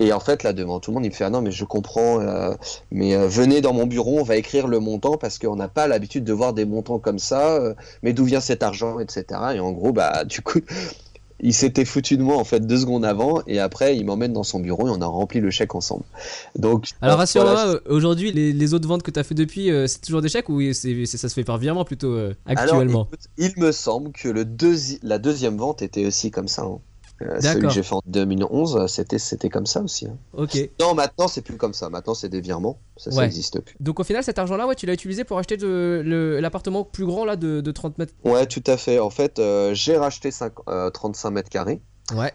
[SPEAKER 2] Et en fait, là, devant tout le monde, il me fait Ah non, mais je comprends, euh, mais euh, venez dans mon bureau, on va écrire le montant parce qu'on n'a pas l'habitude de voir des montants comme ça, euh, mais d'où vient cet argent, etc. Et en gros, bah, du coup, il s'était foutu de moi en fait deux secondes avant, et après, il m'emmène dans son bureau et on a rempli le chèque ensemble. Donc,
[SPEAKER 1] Alors rassure-moi,
[SPEAKER 2] voilà,
[SPEAKER 1] aujourd'hui, les, les autres ventes que tu as fait depuis, c'est toujours des chèques ou c'est, ça se fait par virement plutôt
[SPEAKER 2] Alors,
[SPEAKER 1] actuellement?
[SPEAKER 2] écoute, il me semble que le deuxi- la deuxième vente était aussi comme ça. hein. Euh, celui que j'ai fait en 2011, euh, c'était c'était comme ça aussi. hein.
[SPEAKER 1] Ok.
[SPEAKER 2] Non, maintenant c'est plus comme ça. Maintenant c'est des virements. Ça, ça
[SPEAKER 1] Ouais.
[SPEAKER 2] n'existe plus.
[SPEAKER 1] Donc au final, cet argent-là, ouais, tu l'as utilisé pour acheter de- l'appartement plus grand là de, de 30 mètres.
[SPEAKER 2] Ouais, tout à fait. En fait, euh, j'ai racheté cinq- euh, 35 mètres carrés.
[SPEAKER 1] Ouais.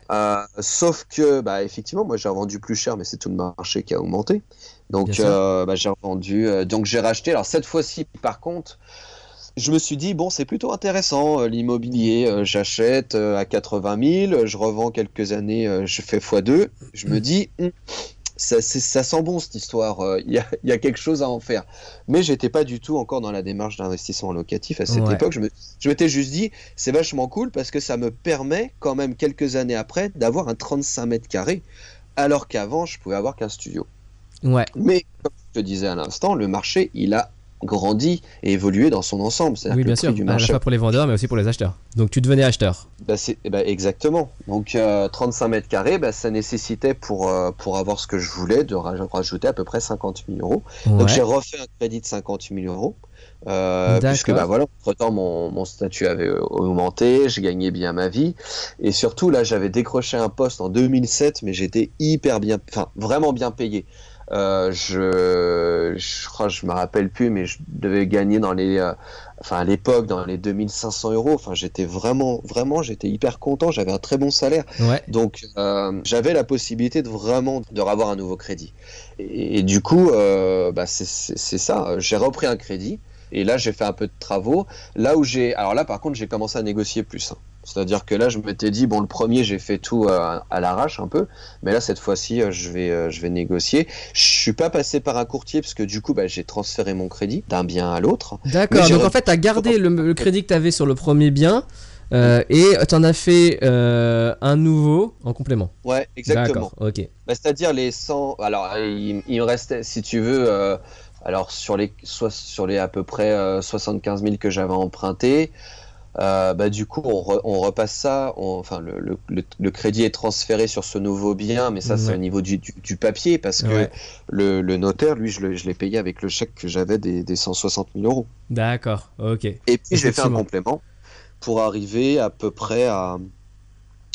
[SPEAKER 2] Sauf que, bah, effectivement, moi j'ai revendu plus cher, mais c'est tout le marché qui a augmenté. Donc, bah, j'ai revendu. donc, j'ai racheté. Alors, cette fois-ci, par contre, je me suis dit, bon, c'est plutôt intéressant euh, l'immobilier. Euh, J'achète euh, à 80 000, je revends quelques années, je fais x2. Je me dis, Hum, ça, ça sent bon cette histoire. Il y, a, il y a quelque chose à en faire. Mais j'étais pas du tout encore dans la démarche d'investissement locatif à cette
[SPEAKER 1] Ouais.
[SPEAKER 2] époque. Je me- je m'étais juste dit, c'est vachement cool parce que ça me permet quand même quelques années après d'avoir un 35 mètres carrés, alors qu'avant je pouvais avoir qu'un studio.
[SPEAKER 1] Ouais.
[SPEAKER 2] Mais comme je te disais à l'instant, le marché il a grandi et évolué dans son ensemble.
[SPEAKER 1] Oui, bien sûr.
[SPEAKER 2] du
[SPEAKER 1] À la
[SPEAKER 2] marché,
[SPEAKER 1] fois pour les vendeurs, mais aussi pour les acheteurs. Donc tu devenais acheteur.
[SPEAKER 2] bah, c'est eh ben, exactement. Donc euh, 35 mètres carrés, bah, ça nécessitait pour euh, pour avoir ce que je voulais de raj- rajouter à peu près 50 000 euros. Donc j'ai refait un crédit de 50 000 euros. Euh, puisque bah voilà, entre temps mon, mon statut avait augmenté, j'ai gagné bien ma vie et surtout là j'avais décroché un poste en 2007 mais j'étais hyper bien, enfin vraiment bien payé. Euh, je, je crois, je me rappelle plus, mais je devais gagner dans les, euh, enfin à l'époque dans les 2500 euros. Enfin j'étais vraiment, vraiment, j'étais hyper content. J'avais un très bon salaire.
[SPEAKER 1] Ouais.
[SPEAKER 2] Donc euh, j'avais la possibilité de vraiment de revoir un nouveau crédit. Et, et du coup, bah, c'est ça. J'ai repris un crédit et là j'ai fait un peu de travaux. Là où j'ai, alors là par contre j'ai commencé à négocier plus. hein. C'est-à-dire que là je m'étais dit bon le premier j'ai fait tout euh, à l'arrache un peu, mais là cette fois-ci euh, je vais euh, je vais négocier. Je suis pas passé par un courtier parce que du coup bah, j'ai transféré mon crédit d'un bien à l'autre.
[SPEAKER 1] D'accord. Donc en fait, tu as gardé le, le crédit que tu avais sur le premier bien euh, et tu en as fait euh, un nouveau en complément.
[SPEAKER 2] Ouais exactement.
[SPEAKER 1] D'accord. Ok.
[SPEAKER 2] Bah, C'est-à-dire les 100. Alors, il, il me restait, si tu veux, euh, alors sur les, soit sur les à peu près euh, 75 000 que j'avais emprunté, euh, bah, du coup, on, re- on repasse ça. on- enfin, le, le- le- le crédit est transféré sur ce nouveau bien, mais ça, c'est au niveau du, du- du papier parce que
[SPEAKER 1] Ouais.
[SPEAKER 2] le, le notaire, lui, je l'ai payé avec le chèque que j'avais des, des 160 000 euros.
[SPEAKER 1] D'accord. Ok.
[SPEAKER 2] Et puis, j'ai fait un complément pour arriver à peu près à.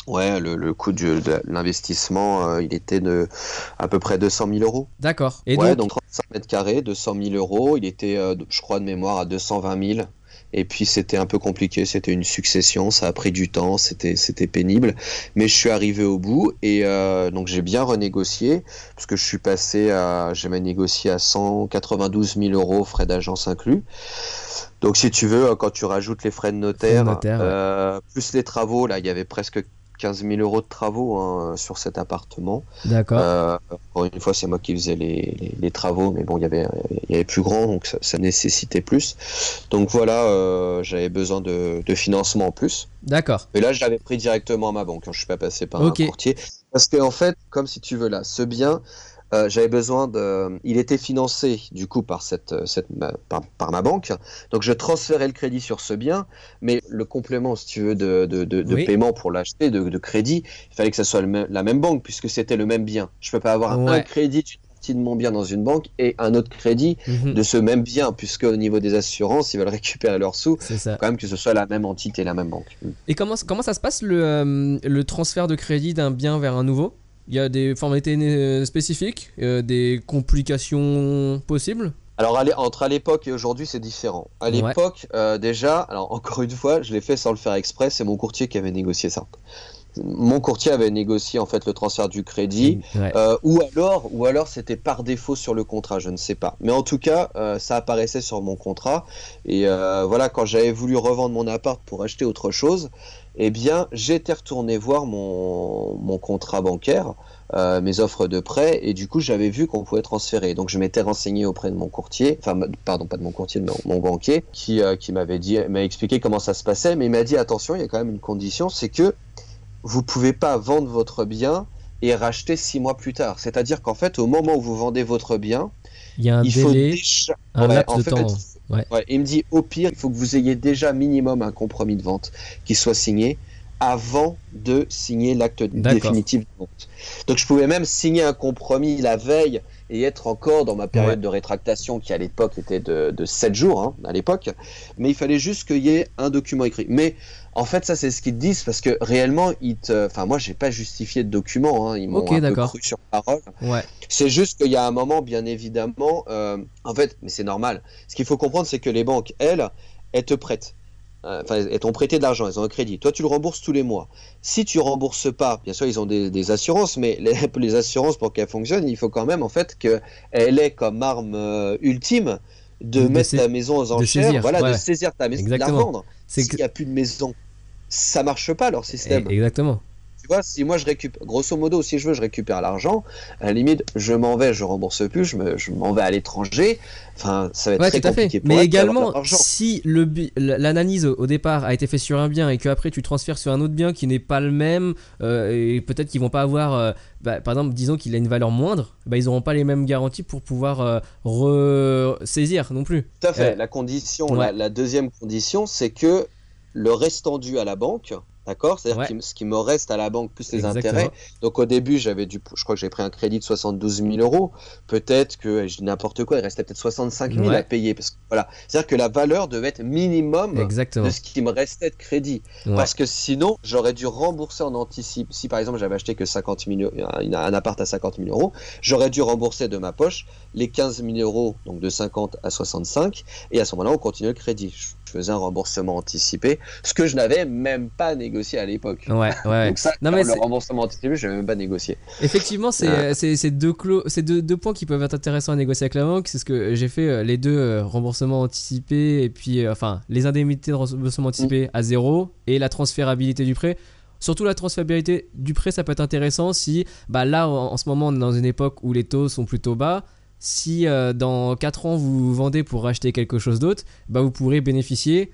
[SPEAKER 2] Ouais, le, le coût du- de l'investissement, euh, il était de à peu près 200 000 euros.
[SPEAKER 1] D'accord. Et
[SPEAKER 2] ouais,
[SPEAKER 1] donc,
[SPEAKER 2] donc 35 mètres carrés, 200 000 euros. Il était, euh, je crois, de mémoire à 220 000. Et puis c'était un peu compliqué, c'était une succession, ça a pris du temps, c'était c'était pénible, mais je suis arrivé au bout et euh, donc j'ai bien renégocié parce que je suis passé à, j'ai négocié à 192 000 euros frais d'agence inclus. Donc si tu veux, quand tu rajoutes les frais de notaire, euh, plus les travaux, là il y avait presque 15 000 euros de travaux hein, sur cet appartement.
[SPEAKER 1] D'accord. Euh,
[SPEAKER 2] encore une fois, c'est moi qui faisais les, travaux, mais bon, il y avait, il y avait plus grand, donc ça, nécessitait plus. Donc voilà, euh, j'avais besoin de, financement en plus.
[SPEAKER 1] D'accord.
[SPEAKER 2] Et là, je l'avais pris directement à ma banque. Hein, je suis pas passé par un courtier. Parce qu'en en fait, comme si tu veux là, ce bien, euh, j'avais besoin de. Il était financé du coup par cette, cette par, ma banque, donc je transférais le crédit sur ce bien, mais le complément, si tu veux, de, de, de, paiement pour l'acheter, de, crédit, il fallait que ce soit la même banque puisque c'était le même bien. Je peux pas avoir un crédit de mon bien dans une banque et un autre crédit mhm. de ce même bien, puisque au niveau des assurances, ils veulent récupérer leurs sous. Ça. Quand même que ce soit la même entité, la même banque.
[SPEAKER 1] Et comment comment ça se passe le, euh, le transfert de crédit d'un bien vers un nouveau? Il y a des formalités euh, spécifiques, euh, des complications possibles?
[SPEAKER 2] Alors entre à l'époque et aujourd'hui c'est différent. À l'époque euh, déjà, alors encore une fois, je l'ai fait sans le faire exprès, c'est mon courtier qui avait négocié ça. Mon courtier avait négocié en fait le transfert du crédit, ou alors, ou alors c'était par défaut sur le contrat, je ne sais pas. Mais en tout cas, ça apparaissait sur mon contrat. Et voilà, quand j'avais voulu revendre mon appart pour acheter autre chose, eh bien, j'étais retourné voir mon, mon contrat bancaire, euh, mes offres de prêt, et du coup, j'avais vu qu'on pouvait transférer. Donc, je m'étais renseigné auprès de mon courtier, enfin, pardon, pas de mon courtier, de mon, banquier, qui, euh, qui m'avait dit, m'a expliqué comment ça se passait, mais il m'a dit attention, il y a quand même une condition, c'est que vous pouvez pas vendre votre bien et racheter six mois plus tard. C'est-à-dire qu'en fait, au moment où vous vendez votre bien,
[SPEAKER 1] il y a un délai, un laps de temps.
[SPEAKER 2] Ouais. il me dit au pire, il faut que vous ayez déjà minimum un compromis de vente qui soit signé avant de signer l'acte définitif de vente. Donc je pouvais même signer un compromis la veille et être encore dans ma période de rétractation qui à l'époque était de, de 7 jours hein, à l'époque, mais il fallait juste qu'il y ait un document écrit. Mais en fait, ça, c'est ce qu'ils te disent parce que réellement, ils te. Enfin, moi, j'ai pas justifié de document. Hein. Ils m'ont un peu cru sur parole.
[SPEAKER 1] Ouais.
[SPEAKER 2] C'est juste qu'il y a un moment, bien évidemment. Euh, en fait, mais c'est normal. Ce qu'il faut comprendre, c'est que les banques, elles, elles te prêtent. Euh, enfin, elles t'ont prêté de l'argent, elles ont un crédit. Toi, tu le rembourses tous les mois. Si tu rembourses pas, bien sûr, ils ont des, assurances, mais les, les assurances, pour qu'elles fonctionnent, il faut quand même, en fait, qu'elle ait comme arme euh, ultime de, mettre ta maison aux enchères, voilà, de saisir ta maison, de la vendre. S'il n'y a plus de maison ça marche pas leur système.
[SPEAKER 1] Exactement.
[SPEAKER 2] Tu vois, si moi je récupère, grosso modo, si je veux, je récupère l'argent, à la limite, je m'en vais, je rembourse plus, je, me, je m'en vais à l'étranger. Enfin, ça va être très compliqué.
[SPEAKER 1] Pour Mais également, si le, l'analyse au départ a été faite sur un bien et qu'après tu transfères sur un autre bien qui n'est pas le même, euh, et peut-être qu'ils vont pas avoir, euh, bah, par exemple, disons qu'il a une valeur moindre, bah, ils n'auront pas les mêmes garanties pour pouvoir euh, ressaisir non plus.
[SPEAKER 2] Tout à fait. La condition, la deuxième condition, c'est que le restant dû à la banque, d'accord? C'est-à-dire ce qui me reste à la banque plus les intérêts. Donc au début, j'avais du, je crois que j'ai pris un crédit de 72 000 euros. Peut-être que je dis n'importe quoi, il restait peut-être 65 000 à payer. Parce que voilà, c'est-à-dire que la valeur devait être minimum de ce qui me restait de crédit. Parce que sinon, j'aurais dû rembourser en anticipe. Si par exemple j'avais acheté que 50 000, un appart à 50 000 euros, j'aurais dû rembourser de ma poche les 15 000 euros, donc de 50 à 65, et à ce moment-là, on continue le crédit faisais un remboursement anticipé, ce que je n'avais même pas négocié à l'époque.
[SPEAKER 1] Ouais, ouais.
[SPEAKER 2] Donc ça, non, mais le remboursement anticipé, je n'avais même pas négocié.
[SPEAKER 1] Effectivement, c'est euh. deux, deux, deux, points qui peuvent être intéressants à négocier avec la banque. C'est ce que j'ai fait, euh, les deux euh, remboursements anticipés, et puis, enfin, les indemnités de remboursement anticipé mm. à zéro, et la transférabilité du prêt. Surtout la transférabilité du prêt, ça peut être intéressant si, bah là, en ce moment, on est dans une époque où les taux sont plutôt bas si euh, dans 4 ans vous vendez pour racheter quelque chose d'autre, bah, vous pourrez bénéficier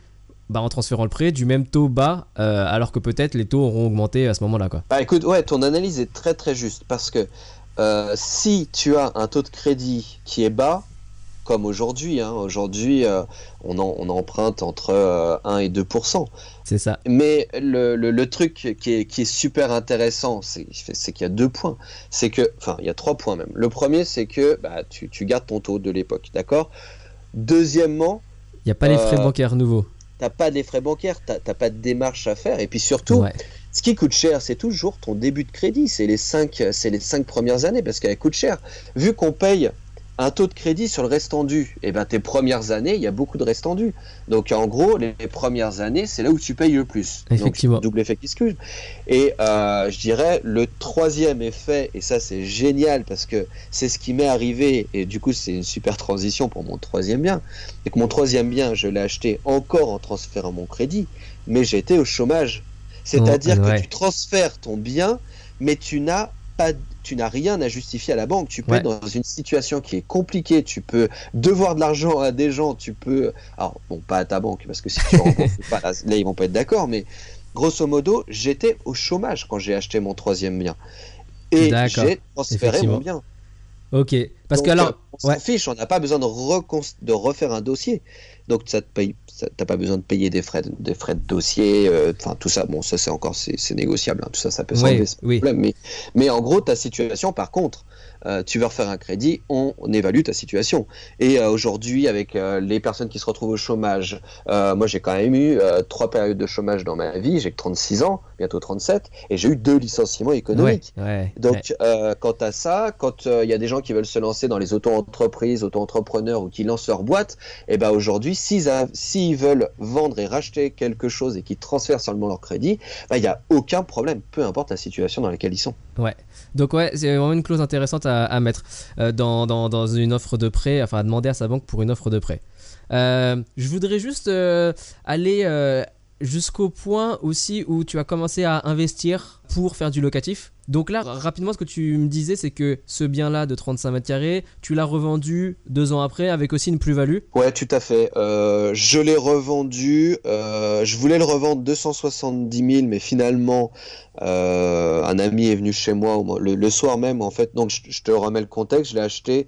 [SPEAKER 1] bah, en transférant le prêt du même taux bas, euh, alors que peut-être les taux auront augmenté à ce moment-là.
[SPEAKER 2] Bah écoute, ouais, ton analyse est très très juste parce que euh, si tu as un taux de crédit qui est bas, comme aujourd'hui. Hein. Aujourd'hui, euh, on, on, emprunte entre 1 euh, et 2
[SPEAKER 1] C'est ça.
[SPEAKER 2] Mais le, le, truc qui est, qui est, super intéressant, c'est qu'il y a deux points. C'est que, enfin, il y a trois points même. Le premier, c'est que bah, tu, tu, gardes ton taux de l'époque, d'accord? Deuxièmement,
[SPEAKER 1] il n'y a pas les frais euh, bancaires nouveaux.
[SPEAKER 2] T'as pas des frais bancaires, t'as pas de démarche à faire. Et puis surtout, ce qui coûte cher, c'est toujours ton début de crédit. C'est les cinq, c'est les cinq premières années parce qu'elle coûte cher. Vu qu'on paye un taux de crédit sur le restant dû. Et ben tes premières années, il y a beaucoup de restants dû. Donc en gros, les, premières années, c'est là où tu payes le plus.
[SPEAKER 1] Effectivement.
[SPEAKER 2] Donc, double effet qui excuse. Et euh, je dirais le troisième effet, et ça c'est génial parce que c'est ce qui m'est arrivé, et du coup c'est une super transition pour mon troisième bien. Et que mon troisième bien, je l'ai acheté encore en transférant mon crédit, mais j'étais au chômage. C'est-à-dire
[SPEAKER 1] Oh, ouais.
[SPEAKER 2] que tu transfères ton bien, mais tu n'as pas tu n'as rien à justifier à la banque. Tu peux
[SPEAKER 1] Ouais.
[SPEAKER 2] être dans une situation qui est compliquée. Tu peux devoir de l'argent à des gens. Tu peux, alors bon, pas à ta banque parce que si tu rembourses pas, là, là, ils vont pas être d'accord. Mais grosso modo, j'étais au chômage quand j'ai acheté mon troisième bien et j'ai transféré mon bien.
[SPEAKER 1] Ok. Parce
[SPEAKER 2] Donc,
[SPEAKER 1] que alors,
[SPEAKER 2] on s'en
[SPEAKER 1] ouais.
[SPEAKER 2] fiche, on n'a pas besoin de, de refaire un dossier. Donc ça te paye, t'as pas besoin de payer des frais, de- des frais de dossier, euh, enfin tout ça. Bon, ça c'est encore c'est négociable, hein, tout ça, ça peut s'enlever,
[SPEAKER 1] Oui,
[SPEAKER 2] problème. Mais en gros, ta situation, par contre, euh, tu veux refaire un crédit, on, on évalue ta situation. Et euh, aujourd'hui, avec euh, les personnes qui se retrouvent au chômage, moi j'ai quand même eu trois périodes de chômage dans ma vie. J'ai que 36 ans, bientôt 37, et j'ai eu deux licenciements
[SPEAKER 1] ouais,
[SPEAKER 2] économiques.
[SPEAKER 1] ouais,
[SPEAKER 2] Donc,
[SPEAKER 1] ouais.
[SPEAKER 2] quant à ça, quand il y a des gens qui veulent se lancer dans les auto-entreprises, auto-entrepreneurs ou qui lancent leur boîte, et ben aujourd'hui, s'ils veulent vendre et racheter quelque chose et qu'ils transfèrent seulement leur crédit, ben, il n'y a aucun problème, peu importe la situation dans laquelle ils sont.
[SPEAKER 1] Donc ouais, c'est vraiment une clause intéressante à, à mettre euh, dans, dans, une offre de prêt, enfin à demander à sa banque pour une offre de prêt. Euh, je voudrais juste euh, aller jusqu'au point aussi où tu as commencé à investir pour faire du locatif. Donc là, rapidement, ce que tu me disais, c'est que ce bien-là de 35 mètres carrés, tu l'as revendu deux ans après avec aussi une plus-value.
[SPEAKER 2] Ouais, tout à fait. Euh, je l'ai revendu. euh, je voulais le revendre 270 000, mais finalement, euh, un ami est venu chez moi le, soir même. En fait, donc je, je te remets le contexte. Je l'ai acheté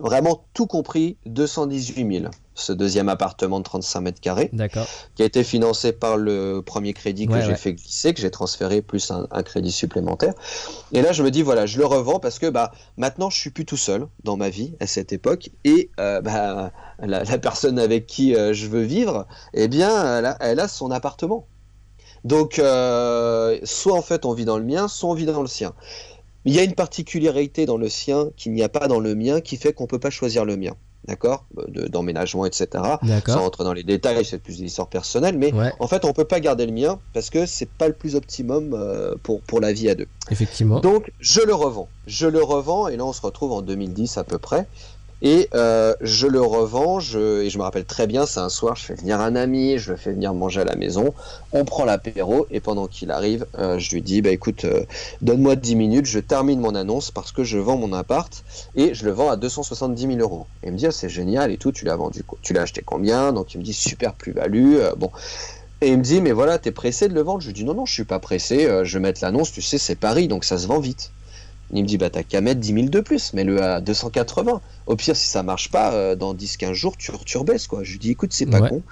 [SPEAKER 2] vraiment tout compris 218 000. Ce deuxième appartement de 35 mètres carrés, qui a été financé par le premier crédit que
[SPEAKER 1] Ouais,
[SPEAKER 2] j'ai
[SPEAKER 1] ouais.
[SPEAKER 2] fait glisser, que j'ai transféré plus un, un crédit supplémentaire. Et là, je me dis voilà, je le revends parce que bah maintenant, je suis plus tout seul dans ma vie à cette époque et euh, bah la, la personne avec qui euh, je veux vivre, eh bien, elle a, elle a son appartement. Donc, euh, soit en fait on vit dans le mien, soit on vit dans le sien. Il y a une particularité dans le sien qu'il n'y a pas dans le mien qui fait qu'on peut pas choisir le mien. D'accord? De- D'emménagement, etc. Sans rentrer dans les détails, c'est plus des histoires personnelles, mais
[SPEAKER 1] Ouais,
[SPEAKER 2] en fait, on peut pas garder le mien parce que c'est pas le plus optimum euh, pour, pour la vie à deux.
[SPEAKER 1] effectivement.
[SPEAKER 2] Donc, je le revends. Je le revends, et là, on se retrouve en 2010 à peu près. Et euh, je le revends, et je me rappelle très bien, c'est un soir, je fais venir un ami, je le fais venir manger à la maison, on prend l'apéro, et pendant qu'il arrive, euh, je lui dis, bah écoute, euh, donne-moi 10 minutes, je termine mon annonce parce que je vends mon appart, et je le vends à 270 000 euros. Et il me dit, ah, c'est génial et tout, tu l'as vendu, tu l'as acheté combien? Donc il me dit, super plus-value, bon. Et il me dit, mais voilà, t'es pressé de le vendre? Je lui dis, non, non, je suis pas pressé, je vais mettre l'annonce, tu sais, c'est Paris, donc ça se vend vite. Il me dit, bah t'as qu'à mettre 10 000 de plus, mets-le à 280. Au pire, si ça marche pas, euh, dans 10-15 jours, tu, tu rebaisses, quoi. Je lui dis, écoute, c'est pas
[SPEAKER 1] Ouais.
[SPEAKER 2] con.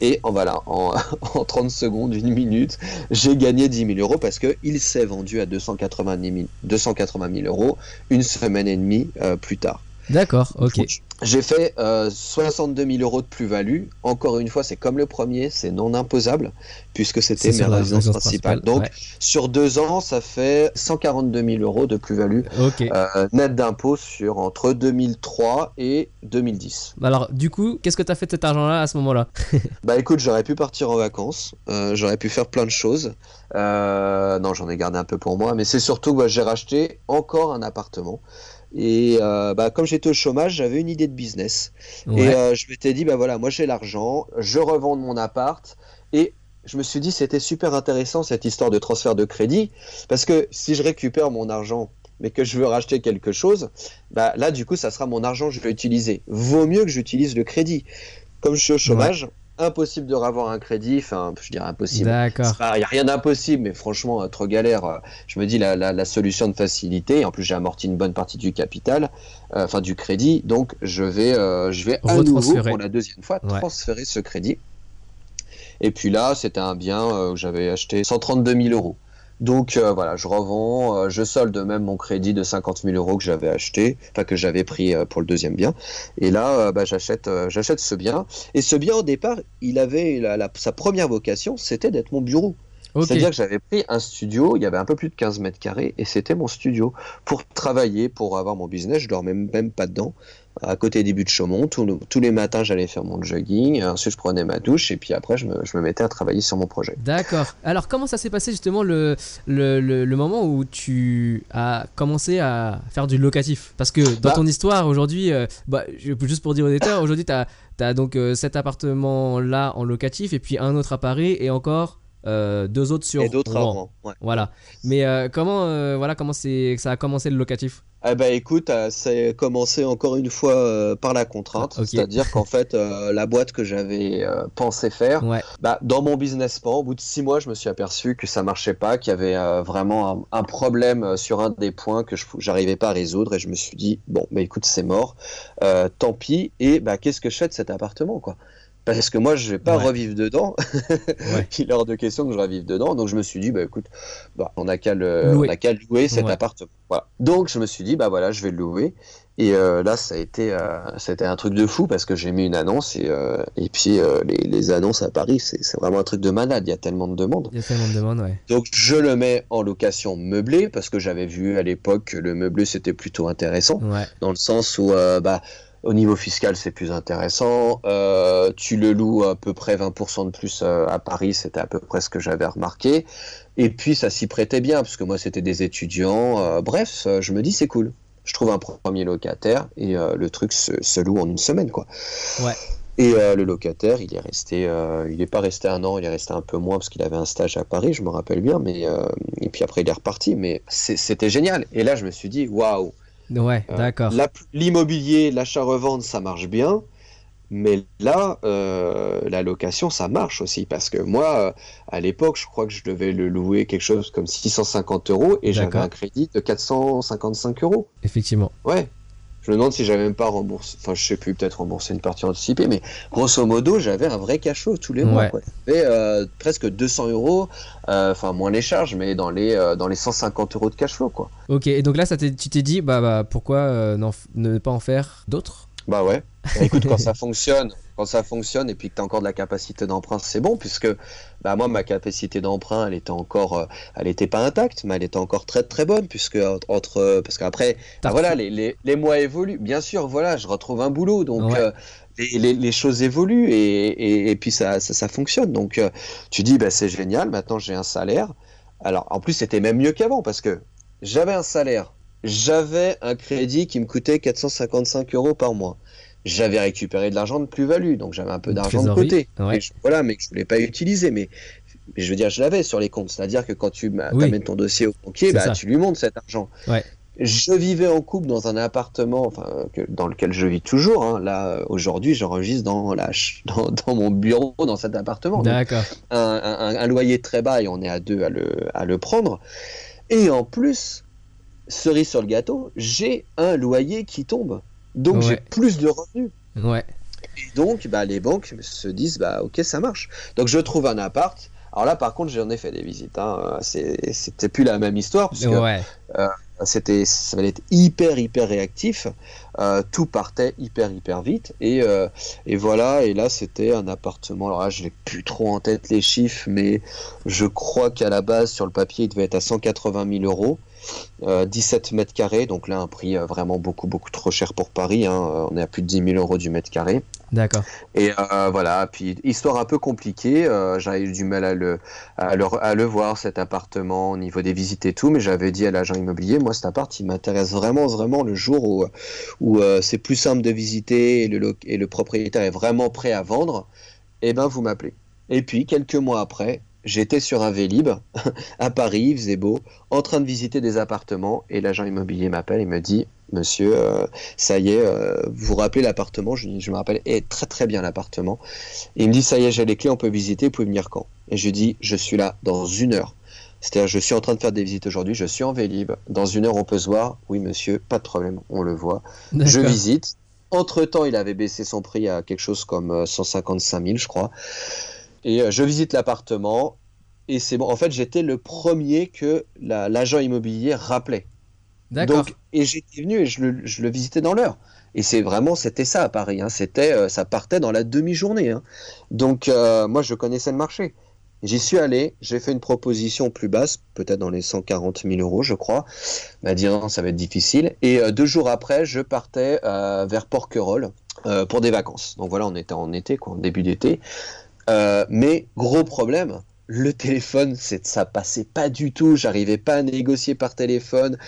[SPEAKER 2] Et en, voilà, en, en 30 secondes, une minute, j'ai gagné 10 000 euros parce qu'il s'est vendu à 280 000, 280 000 euros une semaine et demie euh, plus tard.
[SPEAKER 1] D'accord, ok.
[SPEAKER 2] J'ai fait euh, 62 000 euros de plus-value. Encore une fois, c'est comme le premier, c'est non imposable puisque c'était
[SPEAKER 1] C'est sur
[SPEAKER 2] ma
[SPEAKER 1] la
[SPEAKER 2] résidence
[SPEAKER 1] résidence
[SPEAKER 2] principale. Donc, sur deux ans, ça fait 142 000 euros de plus-value euh, net d'impôt sur entre 2003 et 2010.
[SPEAKER 1] Alors, du coup, qu'est-ce que tu as fait de cet argent-là à ce moment-là
[SPEAKER 2] Bah écoute, j'aurais pu partir en vacances, euh, j'aurais pu faire plein de choses. Euh, non, j'en ai gardé un peu pour moi, mais c'est surtout que bah, j'ai racheté encore un appartement. Et euh, bah, comme j'étais au chômage, j'avais une idée de business. Et euh, je m'étais dit, bah voilà, moi j'ai l'argent, je revends mon appart. Et je me suis dit, c'était super intéressant cette histoire de transfert de crédit. Parce que si je récupère mon argent, mais que je veux racheter quelque chose, bah là, du coup, ça sera mon argent que je vais utiliser. Vaut mieux que j'utilise le crédit. Comme je suis au chômage, impossible de revoir un crédit. Enfin, je dirais impossible.
[SPEAKER 1] D'accord.
[SPEAKER 2] Il n'y a rien d'impossible, mais franchement, euh, trop galère. euh, Je me dis la, la, la solution de facilité. En plus, j'ai amorti une bonne partie du capital, euh, enfin du crédit. Donc, je vais, euh, je vais à nouveau pour la deuxième fois
[SPEAKER 1] Ouais.
[SPEAKER 2] transférer ce crédit. Et puis là, c'était un bien que j'avais acheté 132 000 euros. Donc euh, voilà, je revends, euh, je solde même mon crédit de 50 000 euros que j'avais acheté, enfin que j'avais pris euh, pour le deuxième bien. Et là, bah, j'achète, j'achète ce bien. Et ce bien au départ, il avait la- la- sa première vocation, c'était d'être mon bureau. C'est-à-dire que j'avais pris un studio, il y avait un peu plus de 15 mètres carrés, et c'était mon studio. Pour travailler, pour avoir mon business, je dormais même pas dedans. À côté des buts de Chaumont, tous le- tous les matins, j'allais faire mon jogging, ensuite je prenais ma douche, et puis après, je me, je me mettais à travailler sur mon projet.
[SPEAKER 1] D'accord. Alors, comment ça s'est passé justement le, le, le, le moment où tu as commencé à faire du locatif? Parce que dans
[SPEAKER 2] Bah.
[SPEAKER 1] ton histoire aujourd'hui, euh, bah, juste pour dire aux auditeurs, aujourd'hui tu as, donc euh, cet appartement-là en locatif et puis un autre à Paris et encore euh, deux autres sur
[SPEAKER 2] et d'autres avant. Ouais.
[SPEAKER 1] Voilà. Mais euh, comment, euh, voilà, comment c'est, ça a commencé le locatif?
[SPEAKER 2] Eh ben écoute, euh, c'est commencé encore une fois par la contrainte, c'est-à-dire qu'en fait, la boîte que j'avais pensé faire,
[SPEAKER 1] Ouais.
[SPEAKER 2] bah, dans mon business plan, au bout de six mois, je me suis aperçu que ça marchait pas, qu'il y avait vraiment un, un problème sur un des points que je j'arrivais pas à résoudre, et je me suis dit bon, bah écoute, c'est mort, tant pis. Et bah qu'est-ce que je fais de cet appartement, quoi? Parce que moi, je vais pas
[SPEAKER 1] Ouais.
[SPEAKER 2] revivre dedans.
[SPEAKER 1] Ouais.
[SPEAKER 2] Il est hors de question que je revive dedans. Donc je me suis dit, bah écoute, bah, on n'a qu'à
[SPEAKER 1] Louer.
[SPEAKER 2] louer cet
[SPEAKER 1] Ouais.
[SPEAKER 2] appartement. Voilà. Donc je me suis dit, bah voilà, je vais le louer. Et euh, là, ça a été, euh, c'était un truc de fou parce que j'ai mis une annonce et, euh, et puis les, les annonces à Paris, c'est vraiment un truc de malade. Il y a tellement de demandes.
[SPEAKER 1] Il y a tellement de demandes, ouais.
[SPEAKER 2] Donc je le mets en location meublée parce que j'avais vu à l'époque que le meublé c'était plutôt intéressant
[SPEAKER 1] Ouais.
[SPEAKER 2] dans le sens où bah, au niveau fiscal c'est plus intéressant. Euh, tu le loues à peu près 20% de plus euh, à Paris, c'était à peu près ce que j'avais remarqué. Et puis ça s'y prêtait bien parce que moi c'était des étudiants. Euh, bref, je me dis c'est cool. Je trouve un premier locataire et euh, le truc se, se loue en une semaine quoi.
[SPEAKER 1] Ouais.
[SPEAKER 2] Et le locataire, il est resté, il n'est pas resté un an, il est resté un peu moins parce qu'il avait un stage à Paris, je me rappelle bien. Mais et puis après il est reparti. Mais c'était génial. Et là je me suis dit waouh.
[SPEAKER 1] Ouais,
[SPEAKER 2] Euh,
[SPEAKER 1] d'accord.
[SPEAKER 2] L'immobilier, l'achat-revente, ça marche bien. Mais là, euh, la location, ça marche aussi. Parce que moi, euh, à l'époque, je crois que je devais le louer quelque chose comme 650 euros et j'avais un crédit de 455 euros.
[SPEAKER 1] Effectivement.
[SPEAKER 2] Ouais. Je me demande si j'avais même pas remboursé. Enfin, je sais plus, peut-être remboursé une partie anticipée. Mais grosso modo, j'avais un vrai cachot tous les mois.
[SPEAKER 1] Ouais.
[SPEAKER 2] Quoi. J'avais euh, presque 200 euros. euh, Enfin, moins les charges, mais dans les, euh, dans les 150 euros de cash flow, quoi.
[SPEAKER 1] Ok, et donc là, ça tu t'es dit, bah, bah pourquoi ne pas en faire d'autres?
[SPEAKER 2] Bah ouais. Bah écoute, quand ça fonctionne, quand ça fonctionne et puis que tu as encore de la capacité d'emprunt, c'est bon puisque bah moi ma capacité d'emprunt, elle était encore euh, elle était pas intacte, mais elle était encore très très bonne puisque entre- parce qu'après bah, voilà les, les, les mois évoluent. Bien sûr, voilà, je retrouve un boulot donc
[SPEAKER 1] Ouais.
[SPEAKER 2] euh, les, les, les choses évoluent et, et, et puis ça, ça, ça fonctionne. Donc euh, tu dis bah c'est génial, maintenant j'ai un salaire. Alors en plus c'était même mieux qu'avant parce que j'avais un salaire, j'avais un crédit qui me coûtait 455 euros par mois. J'avais récupéré de l'argent de plus-value, donc j'avais un peu d'argent de côté.
[SPEAKER 1] ouais.
[SPEAKER 2] Et je- voilà, mais que je voulais pas utiliser. Mais, mais je veux dire, je l'avais sur les comptes. C'est-à-dire que quand tu
[SPEAKER 1] Oui.
[SPEAKER 2] amènes ton dossier au banquier, bah, tu lui montres cet argent.
[SPEAKER 1] Ouais.
[SPEAKER 2] Je vivais en couple dans un appartement, enfin, que- dans lequel je vis toujours. hein. Là, aujourd'hui, j'enregistre dans, la dans, dans mon bureau, dans cet appartement.
[SPEAKER 1] D'accord.
[SPEAKER 2] un, un- un loyer très bas et on est à deux à le, à le prendre. Et en plus, cerise sur le gâteau, j'ai un loyer qui tombe. Donc
[SPEAKER 1] Ouais.
[SPEAKER 2] j'ai plus de revenus.
[SPEAKER 1] Ouais.
[SPEAKER 2] Et donc bah, les banques se disent bah ok ça marche. Donc je trouve un appart. Alors là par contre j'en ai fait des visites. Hein. C'était plus la même histoire parce que
[SPEAKER 1] Ouais.
[SPEAKER 2] c'était ça allait être hyper hyper réactif Euh, tout partait hyper hyper vite et, euh, et voilà et là c'était un appartement alors là je n'ai plus trop en tête les chiffres mais je crois qu'à la base sur le papier il devait être à 180 000 euros Euh, 17 mètres carrés donc là un prix euh, vraiment beaucoup beaucoup trop cher pour Paris hein. Euh, on est à plus de 10 000 euros du mètre carré
[SPEAKER 1] D'accord.
[SPEAKER 2] et euh, voilà, puis histoire un peu compliquée, euh, j'avais eu du mal à le, à, le, à le voir cet appartement au niveau des visites et tout, mais j'avais dit à l'agent immobilier, moi cet appart il m'intéresse vraiment vraiment le jour où, où euh, c'est plus simple de visiter et le, et le propriétaire est vraiment prêt à vendre, et ben vous m'appelez. Et puis quelques mois après, j'étais sur un Vélib à Paris, il faisait beau, en train de visiter des appartements et l'agent immobilier m'appelle et me dit Monsieur, euh, ça y est, euh, vous vous rappelez l'appartement? Je, me rappelle et très très bien l'appartement. Il me dit ça y est, j'ai les clés, on peut visiter, vous pouvez venir quand? Et je lui dis je suis là dans une heure. C'est-à-dire je suis en train de faire des visites aujourd'hui, je suis en Vélib, dans une heure on peut se voir. Oui monsieur, pas de problème, on le voit. Je visite. Entre temps, il avait baissé son prix à quelque chose comme euh, 155 000, je crois. Et euh, je visite l'appartement. Et c'est bon. En fait, j'étais le premier que la- l'agent immobilier rappelait.
[SPEAKER 1] D'accord.
[SPEAKER 2] Et j'étais venu et je le, je le visitais dans l'heure. Et c'est vraiment, c'était ça à Paris. hein. C'était, euh, ça partait dans la demi-journée. hein. Donc, euh, moi, je connaissais le marché. J'y suis allé, j'ai fait une proposition plus basse, peut-être dans les 140 000 euros, je crois. Il m'a dit non, ça va être difficile. Et euh, deux jours après, je partais vers Porquerolles pour des vacances. Donc voilà, on était en été, quoi, en début d'été. Mais gros problème, le téléphone, ça passait pas du tout. J'arrivais pas à négocier par téléphone.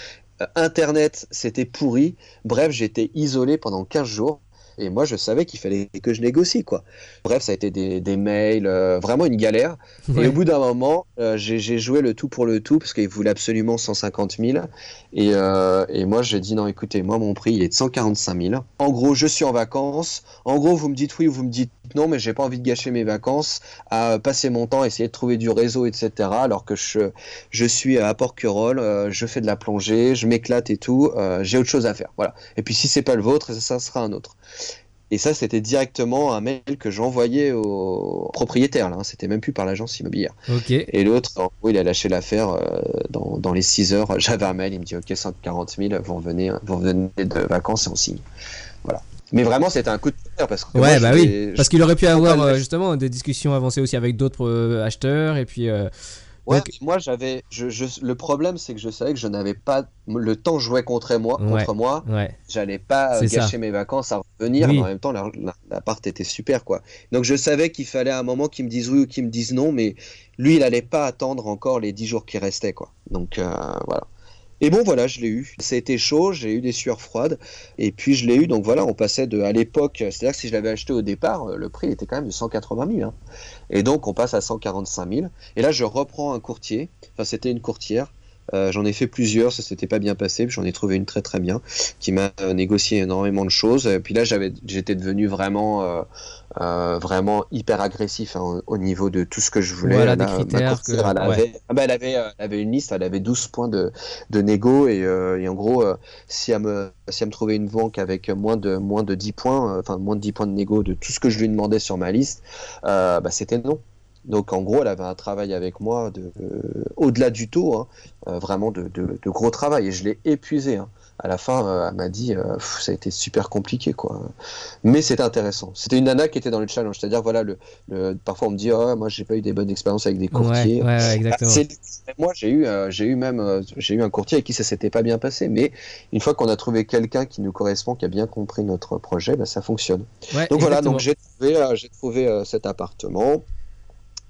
[SPEAKER 2] Internet, c'était pourri. Bref, j'étais isolé pendant 15 jours. Et moi, je savais qu'il fallait que je négocie, quoi. Bref, ça a été des, mails, euh, vraiment une galère. Et au bout d'un moment, euh, j'ai joué le tout pour le tout parce qu'il voulait absolument 150 000. Et, euh, et moi, j'ai dit non, écoutez, moi, mon prix, il est de 145 000. En gros, je suis en vacances. En gros, vous me dites oui ou vous me dites non, mais j'ai pas envie de gâcher mes vacances à passer mon temps à essayer de trouver du réseau, etc. Alors que je, je suis à Porquerolles, je fais de la plongée, je m'éclate et tout. j'ai autre chose à faire. Voilà. Et puis, si c'est pas le vôtre, ça sera un autre. Et ça, c'était directement un mail que j'envoyais au propriétaire. Là, hein. c'était même plus par l'agence immobilière. Et l'autre, il a lâché l'affaire euh, dans, les 6 heures. J'avais un mail, il me dit Ok, 140 000, vous revenez, vous revenez de vacances et on signe. Voilà. Mais vraiment, c'était un coup de cœur parce que.
[SPEAKER 1] Ouais, bah oui. Parce qu'il aurait pu avoir euh, justement des discussions avancées aussi avec d'autres euh, acheteurs et puis.
[SPEAKER 2] Ouais, moi j'avais, je, le problème c'est que je savais que je n'avais pas le temps jouait contre moi, contre moi. J'allais pas gâcher mes vacances à revenir, mais en même temps l'appart était super quoi. Donc je savais qu'il fallait à un moment qu'ils me disent oui ou qu'ils me disent non, mais lui il allait pas attendre encore les 10 jours qui restaient quoi. Donc euh, voilà. Et bon, voilà, je l'ai eu. C'était chaud, j'ai eu des sueurs froides, et puis je l'ai eu. Donc voilà, on passait de, à l'époque, c'est-à-dire que si je l'avais acheté au départ, euh, le prix était quand même de 180 000. Hein. Et donc on passe à 145 000. Et là, je reprends un courtier. Enfin, c'était une courtière. Euh, j'en ai fait plusieurs, ça s'était pas bien passé. J'en ai trouvé une très très bien qui m'a négocié énormément de choses. Et puis là, j'avais, j'étais devenu vraiment euh, euh, vraiment hyper agressif hein, au niveau de tout ce que je voulais.
[SPEAKER 1] Voilà, des critères
[SPEAKER 2] elle, avait, ah bah, elle, avait, euh, elle, avait, une liste, elle avait 12 points de, de négo et, euh, et en gros, si, elle me, si elle me trouvait une banque avec moins de, moins de 10 points, enfin moins de 10 points de négo de tout ce que je lui demandais sur ma liste, bah, c'était non. Donc en gros, elle avait un travail avec moi de, au-delà du taux, hein, vraiment de, de, de, gros travail et je l'ai épuisé. Hein à la fin, euh, elle m'a dit, euh, ça a été super compliqué, quoi. Mais c'était intéressant. C'était une nana qui était dans le challenge, c'est-à-dire, voilà, le, parfois on me dit, oh, moi j'ai pas eu des bonnes expériences avec des courtiers.
[SPEAKER 1] Ouais, exactement.
[SPEAKER 2] moi j'ai eu, euh, j'ai eu même, j'ai eu un courtier avec qui ça s'était pas bien passé, mais une fois qu'on a trouvé quelqu'un qui nous correspond, qui a bien compris notre projet, bah, ça fonctionne. donc voilà, donc j'ai trouvé, j'ai trouvé cet appartement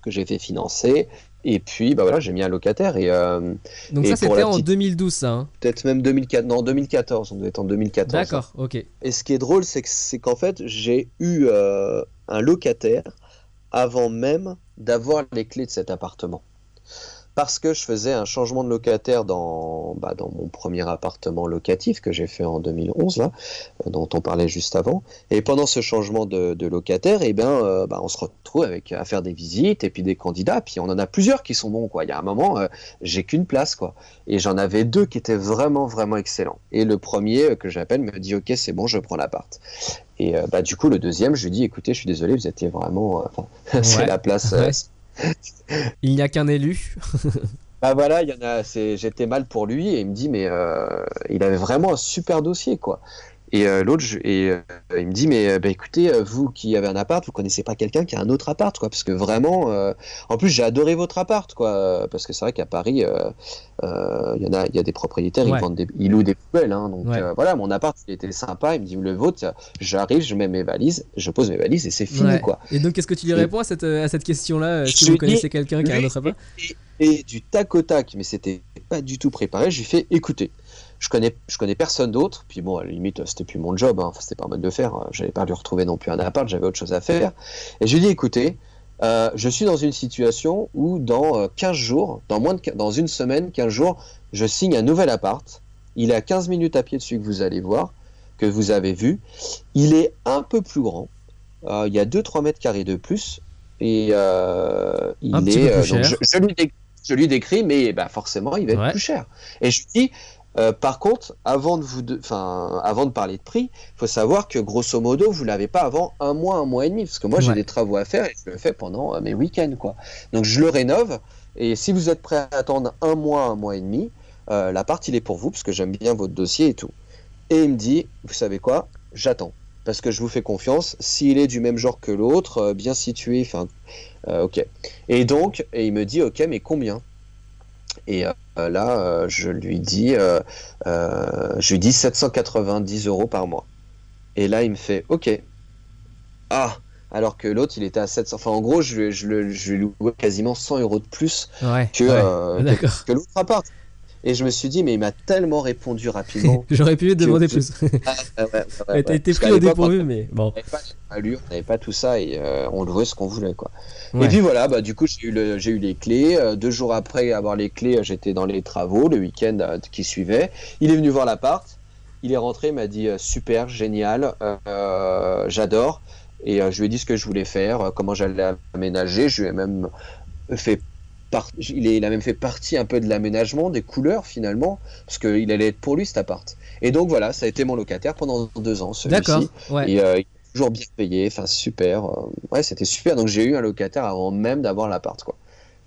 [SPEAKER 2] que j'ai fait financer et puis, bah voilà, j'ai mis un locataire. Et, euh,
[SPEAKER 1] Donc, ça, c'était en 2012, ça hein.
[SPEAKER 2] Peut-être même 2004. Non, 2014. On devait être en 2014.
[SPEAKER 1] D'accord, ok.
[SPEAKER 2] Et ce qui est drôle, c'est qu'en fait, j'ai eu euh, un locataire avant même d'avoir les clés de cet appartement parce que je faisais un changement de locataire dans, bah, dans mon premier appartement locatif que j'ai fait en 2011, là, euh, dont on parlait juste avant. Et pendant ce changement de, de locataire, eh bien, euh, bah, on se retrouve avec, à faire des visites et puis des candidats. Puis on en a plusieurs qui sont bons. Quoi. Il y a un moment, euh, j'ai qu'une place. Quoi. Et j'en avais deux qui étaient vraiment, vraiment excellents. Et le premier que j'appelle me dit Ok, c'est bon, je prends l'appart. Et bah, du coup, le deuxième, je lui dis Écoutez, je suis désolé, vous étiez vraiment. c'est la place.
[SPEAKER 1] Il n'y a qu'un élu.
[SPEAKER 2] bah voilà. J'étais mal pour lui et il me dit mais euh, il avait vraiment un super dossier quoi. Et euh, l'autre, et euh, il me dit mais bah, écoutez, vous qui avez un appart, vous connaissez pas quelqu'un qui a un autre appart quoi. Parce que vraiment, en plus j'ai adoré votre appart quoi, parce que c'est vrai qu'à Paris, il y en a, il y a des propriétaires, ils vendent des, ils louent des poubelles, hein, donc voilà, mon appart il était sympa, il me dit le vôtre, j'arrive, je mets mes valises, je pose mes valises et c'est fini quoi.
[SPEAKER 1] Et donc qu'est-ce que tu lui réponds à cette, à cette question-là Si vous connaissez quelqu'un qui a un autre appart?
[SPEAKER 2] et, du tac au tac, mais c'était pas du tout préparé, je lui fais écouter je connais, je connais personne d'autre. Puis bon, à la limite, c'était plus mon job, hein. enfin, c'était pas mode de faire. J'avais pas lui retrouver non plus un appart, j'avais autre chose à faire. Et je lui ai dit, écoutez, euh, je suis dans une situation où dans 15 euh, jours, dans, moins de, dans une semaine, 15 jours, je signe un nouvel appart. Il est à 15 minutes à pied de celui que vous allez voir, que vous avez vu. Il est un peu plus grand. Euh, il y a 2-3 mètres carrés de plus. Et il est. je, lui décris, je, lui décris, mais bah, forcément, il va être plus cher. Et je lui dis, euh, par contre, avant de, vous enfin, avant de parler de prix, il faut savoir que grosso modo, vous l'avez pas avant un mois, un mois et demi, parce que moi j'ai des travaux à faire et je le fais pendant euh, mes week-ends, quoi. Donc je le rénove et si vous êtes prêt à attendre un mois, un mois et demi, euh, l'appart il est pour vous parce que j'aime bien votre dossier et tout. Et il me dit, vous savez quoi, j'attends parce que je vous fais confiance. S'il est du même genre que l'autre, bien situé, enfin Euh, ok. Et donc, et il me dit, ok, mais combien? Et euh, là, euh, je lui dis, euh, euh, je lui dis 790 euros par mois. Et là, il me fait, ok. Ah, alors que l'autre, il était à 700. Enfin, en gros, je, lui- je, le- je lui louais quasiment 100 euros de plus
[SPEAKER 1] Ouais.
[SPEAKER 2] que,
[SPEAKER 1] ouais.
[SPEAKER 2] euh, que l'autre appart. Et je me suis dit, mais il m'a tellement répondu rapidement.
[SPEAKER 1] J'aurais pu lui demander plus.
[SPEAKER 2] Ah, ouais, ouais, ouais.
[SPEAKER 1] été pris au dépourvu, mais bon.
[SPEAKER 2] On n'avait pas on n'avait pas tout ça et euh, on louait ce qu'on voulait quoi. Et puis voilà, bah du coup j'ai eu le- j'ai eu les clés. Euh, deux jours après avoir les clés, euh, j'étais dans les travaux le week-end euh, qui suivait. Il est venu voir l'appart. Il est rentré, il m'a dit super, génial, euh, j'adore. Et je lui ai dit ce que je voulais faire, comment j'allais aménager. Je lui ai même fait il, est- il a même fait partie un peu de l'aménagement, des couleurs finalement, parce qu'il allait être pour lui cet appart. Et donc voilà, ça a été mon locataire pendant deux ans. celui-ci.
[SPEAKER 1] Ouais.
[SPEAKER 2] Et euh, il est toujours bien payé, enfin super. euh, ouais, c'était super. Donc j'ai eu un locataire avant même d'avoir l'appart, quoi.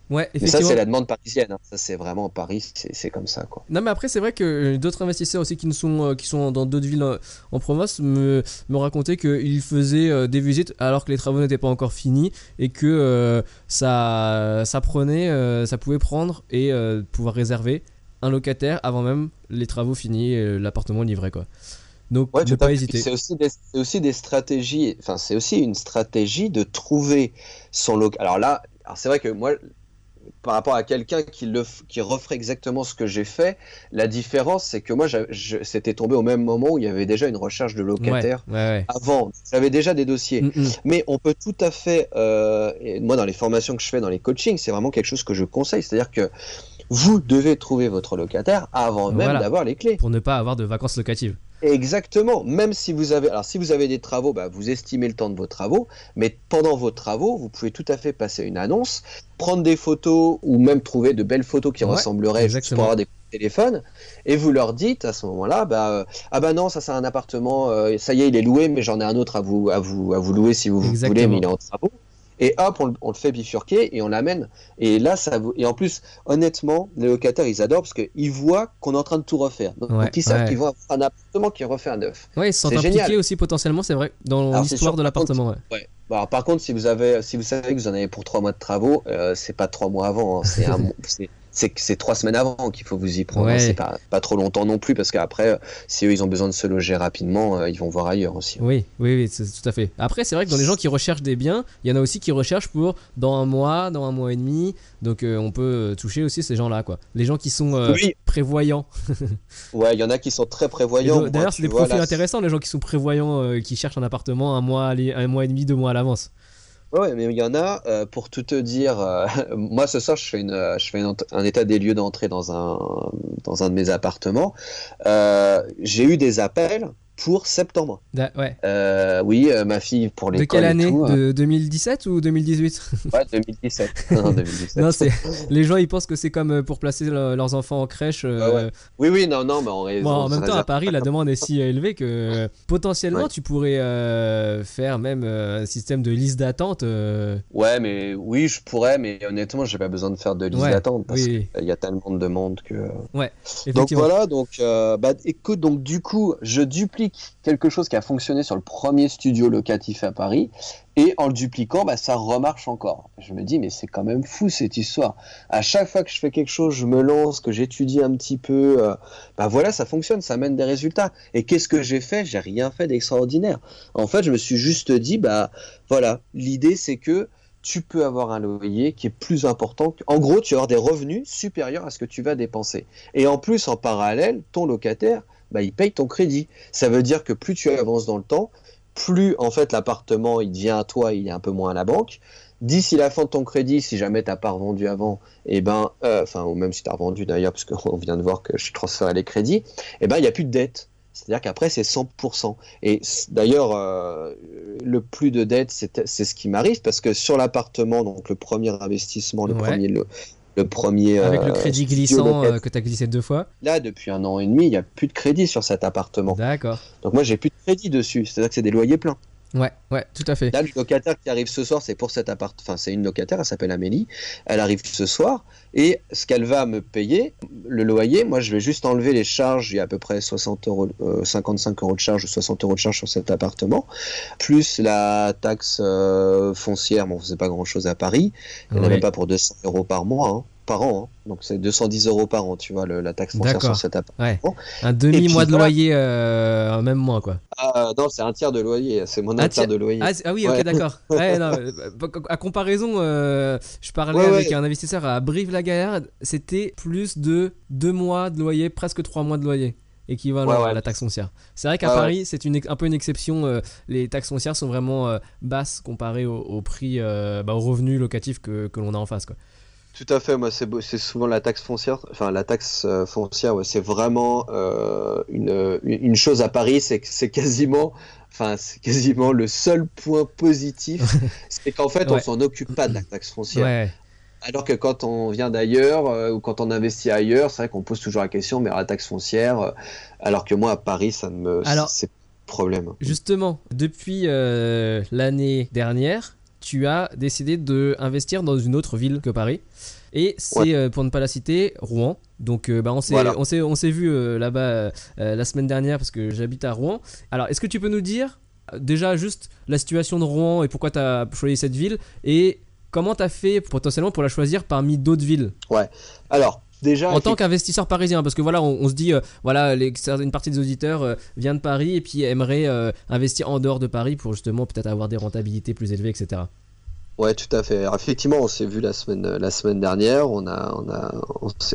[SPEAKER 1] Ouais,
[SPEAKER 2] Mais ça, c'est la demande parisienne. hein. Ça, c'est vraiment Paris, c'est comme ça, quoi.
[SPEAKER 1] Non mais après c'est vrai que euh, d'autres investisseurs aussi qui ne sont euh, qui sont dans d'autres villes euh, en province me, me racontaient qu'ils faisaient des visites alors que les travaux n'étaient pas encore finis et que euh, ça ça prenait euh, ça pouvait prendre et euh, pouvoir réserver un locataire avant même les travaux finis et l'appartement livré quoi. Donc
[SPEAKER 2] Ouais,
[SPEAKER 1] ne pas hésiter.
[SPEAKER 2] C'est aussi aussi des stratégies. Enfin, c'est aussi une stratégie de trouver son loc. Alors là, alors c'est vrai que moi, par rapport à quelqu'un qui le qui referait exactement ce que j'ai fait, la différence, c'est que moi, c'était tombé au même moment où il y avait déjà une recherche de
[SPEAKER 1] Ouais,
[SPEAKER 2] locataire.
[SPEAKER 1] ouais, ouais.
[SPEAKER 2] Avant, j'avais déjà des dossiers.
[SPEAKER 1] Mm, mm.
[SPEAKER 2] Mais on peut tout à fait, euh, et moi dans les formations que je fais, dans les coachings, c'est vraiment quelque chose que je conseille. C'est-à-dire que vous devez trouver votre locataire avant même
[SPEAKER 1] Voilà.
[SPEAKER 2] d'avoir les clés.
[SPEAKER 1] Pour ne pas avoir de vacances locatives.
[SPEAKER 2] Exactement. Même si vous avez, alors si vous avez des travaux, bah, vous estimez le temps de vos travaux, mais pendant vos travaux, vous pouvez tout à fait passer une annonce, prendre des photos ou même trouver de belles photos qui
[SPEAKER 1] Ouais,
[SPEAKER 2] ressembleraient juste pour avoir des téléphones, et vous leur dites à ce moment-là, bah, euh, ah bah non, ça c'est un appartement, euh, ça y est, il est loué, mais j'en ai un autre à vous, à vous, à vous louer si vous voulez, mais il est en travaux. Et hop, on, le- on le fait bifurquer et on l'amène. Et là, ça vous... Et en plus, honnêtement, les locataires, ils adorent parce qu'ils voient qu'on est en train de tout refaire. Donc,
[SPEAKER 1] Ouais,
[SPEAKER 2] ils savent
[SPEAKER 1] ouais.
[SPEAKER 2] qu'ils vont avoir un appartement qui est refait à neuf.
[SPEAKER 1] Ouais, ils se sentent impliqués aussi potentiellement, c'est vrai, dans l'histoire de l'appartement. Ouais.
[SPEAKER 2] Bon, alors, par contre, si vous avez, si vous savez que vous en avez pour trois mois de travaux, euh, c'est pas trois mois avant, hein, c'est un, trois semaines avant qu'il faut vous y prendre. hein,
[SPEAKER 1] Ouais.
[SPEAKER 2] C'est pas, pas trop longtemps non plus parce qu'après, si eux ils ont besoin de se loger rapidement, euh, ils vont voir ailleurs aussi.
[SPEAKER 1] Oui, oui, oui, c'est tout à fait. Après, c'est vrai que dans les gens qui recherchent des biens, il y en a aussi qui recherchent pour dans un mois, dans un mois et demi. Donc, euh, on peut euh, toucher aussi ces gens-là, quoi. Les gens qui sont euh,
[SPEAKER 2] Oui,
[SPEAKER 1] prévoyants.
[SPEAKER 2] ouais, il y en a qui sont très prévoyants.
[SPEAKER 1] D'ailleurs, c'est des
[SPEAKER 2] vois,
[SPEAKER 1] profils
[SPEAKER 2] là,
[SPEAKER 1] intéressants, les gens qui sont prévoyants, qui cherchent un appartement un mois, un mois et demi, deux mois à l'avance.
[SPEAKER 2] Ouais, mais il y en a, euh, pour tout te dire, euh, moi ce soir je fais, une, euh, je fais un état des lieux d'entrée dans un, dans un de mes appartements. J'ai eu des appels pour septembre.
[SPEAKER 1] Da- ouais.
[SPEAKER 2] Euh, oui, euh, ma fille pour
[SPEAKER 1] De
[SPEAKER 2] l'école
[SPEAKER 1] quelle année
[SPEAKER 2] tout, euh,
[SPEAKER 1] De 2017 ou 2018
[SPEAKER 2] ouais, 2017. Non, 2017.
[SPEAKER 1] Non, c'est les gens ils pensent que c'est comme euh, pour placer le- leurs enfants en crèche. euh,
[SPEAKER 2] ouais. Oui, oui, non, non, mais en raison.
[SPEAKER 1] Bon, en même temps, à Paris, la demande est si élevée que potentiellement,
[SPEAKER 2] Ouais.
[SPEAKER 1] tu pourrais faire même un système de liste d'attente.
[SPEAKER 2] Ouais, mais oui, je pourrais, mais honnêtement, j'ai pas besoin de faire de liste
[SPEAKER 1] Ouais,
[SPEAKER 2] d'attente parce
[SPEAKER 1] oui,
[SPEAKER 2] qu'il y a tellement de demandes que. Donc
[SPEAKER 1] effectivement.
[SPEAKER 2] voilà, donc bah, écoute, donc du coup, je duplique quelque chose qui a fonctionné sur le premier studio locatif à Paris, et en le dupliquant, bah, ça remarche encore. Je me dis, mais c'est quand même fou cette histoire. À chaque fois que je fais quelque chose, je me lance, que j'étudie un petit peu, euh, bah voilà, ça fonctionne, ça mène des résultats. Et qu'est-ce que j'ai fait? J'ai rien fait d'extraordinaire. En fait, je me suis juste dit, bah voilà, l'idée c'est que tu peux avoir un loyer qui est plus important. En gros, tu vas avoir des revenus supérieurs à ce que tu vas dépenser. Et en plus, en parallèle, ton locataire, bah, il paye ton crédit. Ça veut dire que plus tu avances dans le temps, plus en fait l'appartement il devient à toi, il est un peu moins à la banque. D'ici la fin de ton crédit, si jamais t'as pas revendu avant, et ben, euh, enfin ou même si t'as revendu d'ailleurs, parce qu'on vient de voir que je transfère les crédits, et ben il y a plus de dette. C'est-à-dire qu'après c'est 100%. Et d'ailleurs, euh, le plus de dette, c'est c'est ce qui m'arrive parce que sur l'appartement, donc le premier investissement, le
[SPEAKER 1] Ouais.
[SPEAKER 2] premier, le, le premier
[SPEAKER 1] Avec le
[SPEAKER 2] euh,
[SPEAKER 1] crédit glissant euh, que tu as glissé deux fois.
[SPEAKER 2] là depuis un an et demi, il n'y a plus de crédit sur cet appartement.
[SPEAKER 1] D'accord.
[SPEAKER 2] Donc moi j'ai plus de crédit dessus, c'est-à-dire que c'est des loyers pleins.
[SPEAKER 1] Ouais, ouais, tout à fait.
[SPEAKER 2] Là, le locataire qui arrive ce soir, c'est pour cet appart. Enfin, c'est une locataire, elle s'appelle Amélie. Elle arrive ce soir et ce qu'elle va me payer, le loyer, moi, je vais juste enlever les charges. Il y a à peu près 60 euros, euh, 55 euros de charge ou 60 euros de charge sur cet appartement, plus la taxe euh, foncière. Bon, c'est pas grand chose à Paris. Il n'y en a même pas pour 200 euros par mois, hein, par an. hein. Donc, c'est 210 euros par an, tu vois, le- la taxe foncière sur cet appart.
[SPEAKER 1] Ouais.
[SPEAKER 2] Bon.
[SPEAKER 1] Un demi-mois de loyer, euh, un même mois, quoi.
[SPEAKER 2] Ah, non, c'est un tiers de loyer. C'est mon
[SPEAKER 1] Un
[SPEAKER 2] un tiers
[SPEAKER 1] tiers-
[SPEAKER 2] de loyer.
[SPEAKER 1] Ah, ah oui, ok,
[SPEAKER 2] Ouais.
[SPEAKER 1] d'accord. Ouais, euh, à comparaison, euh, je parlais avec un investisseur à Brive-la-Gaillarde, c'était plus de deux mois de loyer, presque trois mois de loyer. Équivalent
[SPEAKER 2] Ouais, ouais.
[SPEAKER 1] à la taxe foncière. C'est vrai qu'à
[SPEAKER 2] ouais.
[SPEAKER 1] Paris, c'est une, un peu une exception. euh, les taxes foncières sont vraiment euh, basses comparées au, au prix, euh, bah, aux revenus locatifs que, que l'on a en face. Quoi.
[SPEAKER 2] Tout à fait, moi c'est souvent la taxe foncière, enfin la taxe euh, foncière, ouais, c'est vraiment euh, une, une chose à Paris, c'est que c'est quasiment, enfin c'est quasiment le seul point positif, c'est qu'en fait on
[SPEAKER 1] Ouais.
[SPEAKER 2] s'en occupe pas de la taxe foncière.
[SPEAKER 1] Ouais,
[SPEAKER 2] Alors que quand on vient d'ailleurs euh, ou quand on investit ailleurs, c'est vrai qu'on pose toujours la question, mais la taxe foncière, euh, alors que moi à Paris ça ne me,
[SPEAKER 1] Alors-
[SPEAKER 2] c'est problème.
[SPEAKER 1] Justement, depuis euh, l'année dernière, tu as décidé de investir dans une autre ville que Paris. Et c'est,
[SPEAKER 2] Ouais.
[SPEAKER 1] euh, pour ne pas la citer, Rouen. Donc euh, bah, on s'est
[SPEAKER 2] Voilà.
[SPEAKER 1] on s'est on s'est vu euh, là-bas la semaine dernière parce que j'habite à Rouen. Alors est-ce que tu peux nous dire déjà juste la situation de Rouen et pourquoi tu as choisi cette ville et comment tu as fait potentiellement pour la choisir parmi d'autres villes?
[SPEAKER 2] Alors déjà,
[SPEAKER 1] en tant qu'investisseur parisien parce que voilà on, on se dit euh, voilà les, une partie des auditeurs euh, vient de Paris et puis aimerait euh, investir en dehors de Paris pour justement peut-être avoir des rentabilités plus élevées etc
[SPEAKER 2] Ouais, tout à fait. Alors, effectivement, on s'est vu la semaine la semaine dernière. On a on a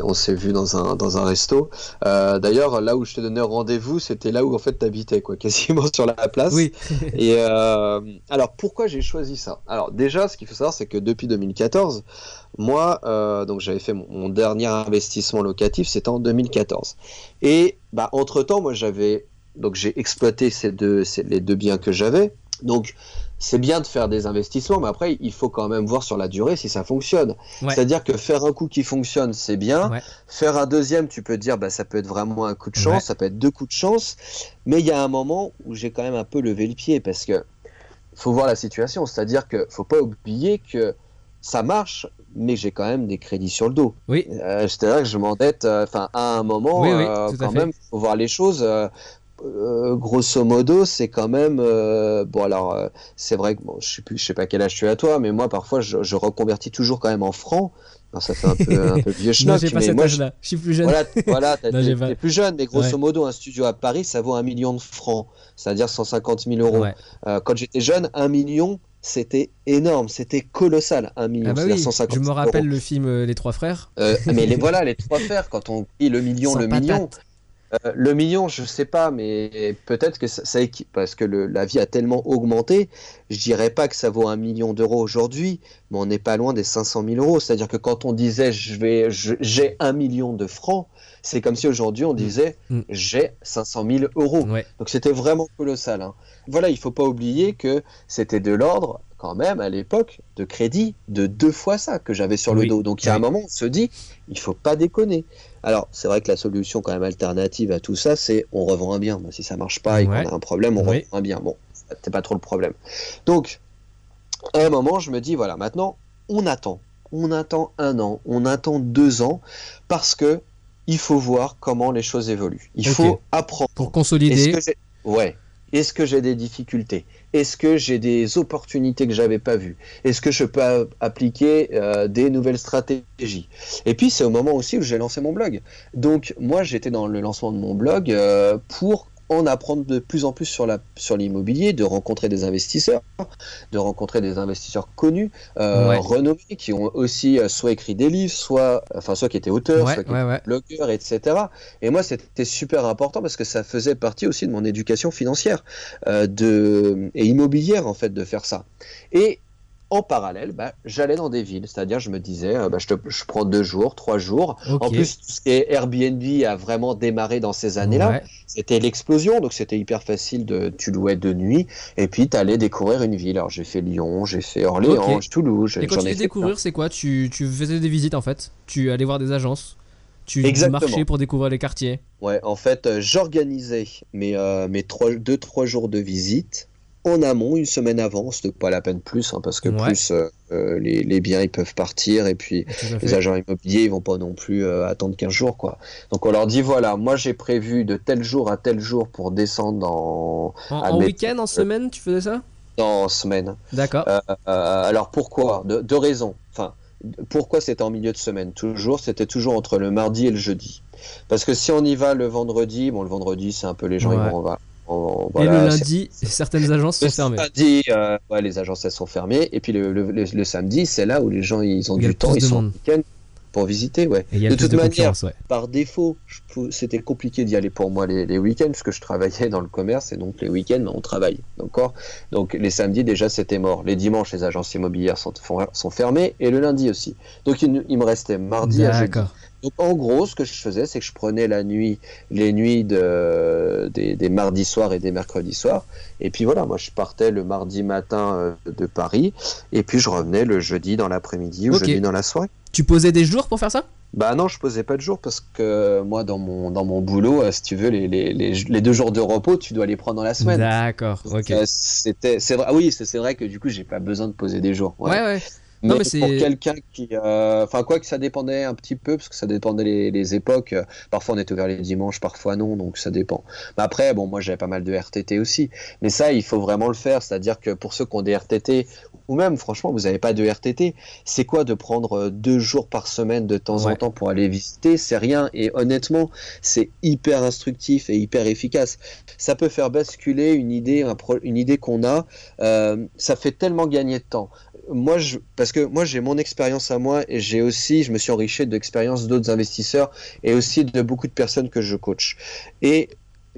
[SPEAKER 2] on s'est vu dans un dans un resto. Euh, D'ailleurs, là où je te donnais rendez-vous, c'était là où en fait t'habitais, quoi, quasiment sur la place.
[SPEAKER 1] oui
[SPEAKER 2] Et euh, alors, pourquoi j'ai choisi ça? Alors, déjà, ce qu'il faut savoir, c'est que depuis 2014, moi, euh, donc j'avais fait mon, mon dernier investissement locatif, c'était en 2014. Et bah, entre temps, moi, j'avais donc j'ai exploité ces deux ces, les deux biens que j'avais. Donc c'est bien de faire des investissements, mais après, il faut quand même voir sur la durée si ça fonctionne.
[SPEAKER 1] Ouais.
[SPEAKER 2] C'est-à-dire que faire un coup qui fonctionne, c'est bien.
[SPEAKER 1] Ouais.
[SPEAKER 2] Faire un deuxième, tu peux dire, bah, ça peut être vraiment un coup de chance,
[SPEAKER 1] Ouais.
[SPEAKER 2] ça peut être deux coups de chance. Mais il y a un moment où j'ai quand même un peu levé le pied parce que faut voir la situation. C'est-à-dire que faut pas oublier que ça marche, mais j'ai quand même des crédits sur le dos.
[SPEAKER 1] oui
[SPEAKER 2] Euh, C'est-à-dire que je m'endette, euh, enfin, à un moment,
[SPEAKER 1] Oui, oui,
[SPEAKER 2] euh, quand même, faut voir les choses. Euh, grosso modo, c'est quand même euh, bon. Alors, euh, c'est vrai que bon, je sais plus, je sais pas quel âge tu as toi, mais moi, parfois, je, je reconvertis toujours quand même en francs. Alors, ça fait un peu, un peu vieux
[SPEAKER 1] non
[SPEAKER 2] schnock,
[SPEAKER 1] j'ai pas
[SPEAKER 2] mais
[SPEAKER 1] cet
[SPEAKER 2] moi, je-
[SPEAKER 1] âge-là je suis plus jeune
[SPEAKER 2] voilà, voilà
[SPEAKER 1] Non,
[SPEAKER 2] t'es
[SPEAKER 1] j'ai pas-
[SPEAKER 2] t'es plus jeune, mais grosso
[SPEAKER 1] Ouais.
[SPEAKER 2] modo, un studio à Paris, ça vaut un million de francs, c'est-à-dire 150 000 euros.
[SPEAKER 1] Ouais.
[SPEAKER 2] Quand j'étais jeune, un million, c'était énorme, c'était colossal, un million,
[SPEAKER 1] Ah bah oui,
[SPEAKER 2] 150
[SPEAKER 1] je me
[SPEAKER 2] 000
[SPEAKER 1] rappelle
[SPEAKER 2] euros.
[SPEAKER 1] le film Les Trois Frères.
[SPEAKER 2] Euh, mais les, voilà, les trois frères, quand on dit le million,
[SPEAKER 1] Sans
[SPEAKER 2] le million. Euh, le million, je sais pas, mais peut-être que ça, parce que le- la vie a tellement augmenté, je dirais pas que ça vaut un million d'euros aujourd'hui, mais on n'est pas loin des 500 000 euros. C'est-à-dire que quand on disait je vais, j'ai un million de francs, c'est comme si aujourd'hui on disait
[SPEAKER 1] Mm.
[SPEAKER 2] j'ai 500 000 euros.
[SPEAKER 1] Ouais.
[SPEAKER 2] Donc c'était vraiment colossal. hein. Voilà, il faut pas oublier que c'était de l'ordre quand même à l'époque de crédit de deux fois ça que j'avais sur le dos. Donc il y a un moment on se dit il faut pas déconner. Alors c'est vrai que la solution quand même alternative à tout ça c'est on revend un bien. Bah, si ça marche pas et
[SPEAKER 1] Ouais.
[SPEAKER 2] qu'on a un problème on
[SPEAKER 1] Oui.
[SPEAKER 2] revend un bien. Bon c'est pas trop le problème. Donc à un moment je me dis voilà maintenant on attend. On attend un an, on attend deux ans parce que il faut voir comment les choses évoluent. Il faut apprendre.
[SPEAKER 1] Pour
[SPEAKER 2] Est-ce
[SPEAKER 1] consolider.
[SPEAKER 2] que j'ai ouais. Est-ce que j'ai des difficultés? Est-ce que j'ai des opportunités que j'avais pas vues? Est-ce que je peux appliquer euh, des nouvelles stratégies? Et puis c'est au moment aussi où j'ai lancé mon blog. Donc moi j'étais dans le lancement de mon blog euh, pour en apprendre de plus en plus sur la sur l'immobilier, de rencontrer des investisseurs, de rencontrer des investisseurs connus, euh,
[SPEAKER 1] Ouais.
[SPEAKER 2] renommés, qui ont aussi euh, soit écrit des livres, soit enfin soit qui étaient auteurs,
[SPEAKER 1] Ouais,
[SPEAKER 2] soit qui
[SPEAKER 1] ouais, ouais.
[SPEAKER 2] blogueur, etc. Et moi, c'était super important parce que ça faisait partie aussi de mon éducation financière euh, de, et immobilière, en fait, de faire ça. Et en parallèle, bah, j'allais dans des villes, c'est-à-dire je me disais, euh, bah, je, te- je prends deux jours, trois jours.
[SPEAKER 1] Ok.
[SPEAKER 2] En plus, tout ce qui est Airbnb a vraiment démarré dans ces années-là.
[SPEAKER 1] Ouais.
[SPEAKER 2] C'était l'explosion, donc c'était hyper facile de, tu louais de nuit, et puis tu allais découvrir une ville. Alors j'ai fait Lyon, j'ai fait Orléans. Toulouse,
[SPEAKER 1] Et quand tu
[SPEAKER 2] fait
[SPEAKER 1] découvrir, c'est quoi? Tu, tu faisais des visites en fait? Tu allais voir des agences? Tu marchais pour découvrir les quartiers?
[SPEAKER 2] Ouais, en fait, euh, j'organisais mes, euh, mes trois, deux, trois jours de visite en amont, une semaine avant. C'était pas la peine plus, hein, parce que
[SPEAKER 1] Ouais.
[SPEAKER 2] plus euh, euh, les, les biens ils peuvent partir et puis les agents immobiliers ils vont pas non plus euh, attendre 15 jours quoi. Donc on leur dit voilà, moi j'ai prévu de tel jour à tel jour pour descendre
[SPEAKER 1] En, en week-end, en semaine, tu faisais ça?
[SPEAKER 2] dans semaine.
[SPEAKER 1] D'accord.
[SPEAKER 2] Euh, alors pourquoi? De, Deux raisons. Enfin, pourquoi c'était en milieu de semaine? Toujours, c'était toujours entre le mardi et le jeudi. Parce que si on y va le vendredi, bon le vendredi c'est un peu les gens
[SPEAKER 1] Ouais.
[SPEAKER 2] ils vont on va- on-
[SPEAKER 1] Et le lundi, certaines agences sont
[SPEAKER 2] le
[SPEAKER 1] fermées.
[SPEAKER 2] samedi, euh, ouais, les agences elles sont fermées. Et puis le, le- le- le samedi, c'est là où les gens ils ont
[SPEAKER 1] Il
[SPEAKER 2] du temps, ils sont en week-end pour visiter. Ouais. De toute
[SPEAKER 1] de
[SPEAKER 2] manière,
[SPEAKER 1] ouais.
[SPEAKER 2] par défaut, c'était compliqué d'y aller pour moi les, les week-ends parce que je travaillais dans le commerce et donc les week-ends ben, on travaille. D'accord? Donc les samedis déjà c'était mort. Les dimanches les agences immobilières sont, fermées et le lundi aussi. Donc il, il me restait mardi à jeudi. Donc en gros, ce que je faisais, c'est que je prenais la nuit, les nuits de, des, des mardis soirs et des mercredis soirs. Et puis voilà, moi je partais le mardi matin euh, de Paris, et puis je revenais le jeudi dans l'après-midi ou
[SPEAKER 1] Ok.
[SPEAKER 2] jeudi dans la soirée.
[SPEAKER 1] Tu posais des jours pour faire ça?
[SPEAKER 2] Bah non, je posais pas de jour parce que moi dans mon dans mon boulot, euh, si tu veux, les, les, les, les deux jours de repos, tu dois les prendre dans la semaine.
[SPEAKER 1] D'accord, ok.
[SPEAKER 2] euh, c'était c'est vrai ah oui c'est c'est vrai que du coup j'ai pas besoin de poser des jours ouais.
[SPEAKER 1] Ouais, ouais.
[SPEAKER 2] Mais,
[SPEAKER 1] Non, mais c'est-
[SPEAKER 2] pour quelqu'un qui euh, enfin quoi que ça dépendait un petit peu parce que ça dépendait les, les époques Euh, parfois on était ouvert les dimanches parfois non donc ça dépend. Mais après bon moi j'avais pas mal de RTT aussi. Mais ça il faut vraiment le faire. C'est à dire que pour ceux qui ont des RTT ou même franchement vous n'avez pas de RTT c'est quoi de prendre euh, deux jours par semaine de temps
[SPEAKER 1] Ouais.
[SPEAKER 2] en temps pour aller visiter? C'est rien. Et honnêtement c'est hyper instructif et hyper efficace. Ça peut faire basculer une idée un pro- une idée qu'on a euh, ça fait tellement gagner de temps moi, je, parce que moi, j'ai mon expérience à moi et j'ai aussi, je me suis enrichi de l'expérience d'autres investisseurs et aussi de beaucoup de personnes que je coach. Et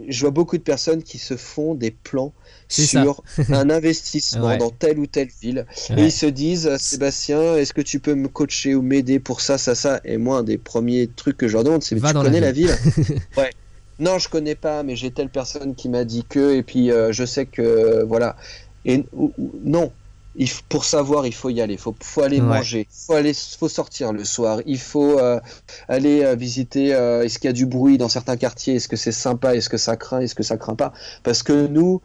[SPEAKER 2] je vois beaucoup de personnes qui se font des plans sur un investissement
[SPEAKER 1] Ouais.
[SPEAKER 2] dans telle ou telle ville et ils se disent Sébastien est-ce que tu peux me coacher ou m'aider pour ça ça ça? Et moi un des premiers trucs que je leur demande c'est tu
[SPEAKER 1] la
[SPEAKER 2] connais la
[SPEAKER 1] ville.
[SPEAKER 2] ville? Ouais non je connais pas mais j'ai telle personne qui m'a dit que et puis euh, je sais que euh, voilà et ou- ou- non il pour savoir, il faut y aller. Il faut, faut aller
[SPEAKER 1] Ouais.
[SPEAKER 2] manger. Il faut, aller, faut sortir le soir. Il faut euh, aller euh, visiter. euh, Est-ce qu'il y a du bruit dans certains quartiers? Est-ce que c'est sympa? Est-ce que ça craint? Est-ce que ça craint pas? Parce que nous,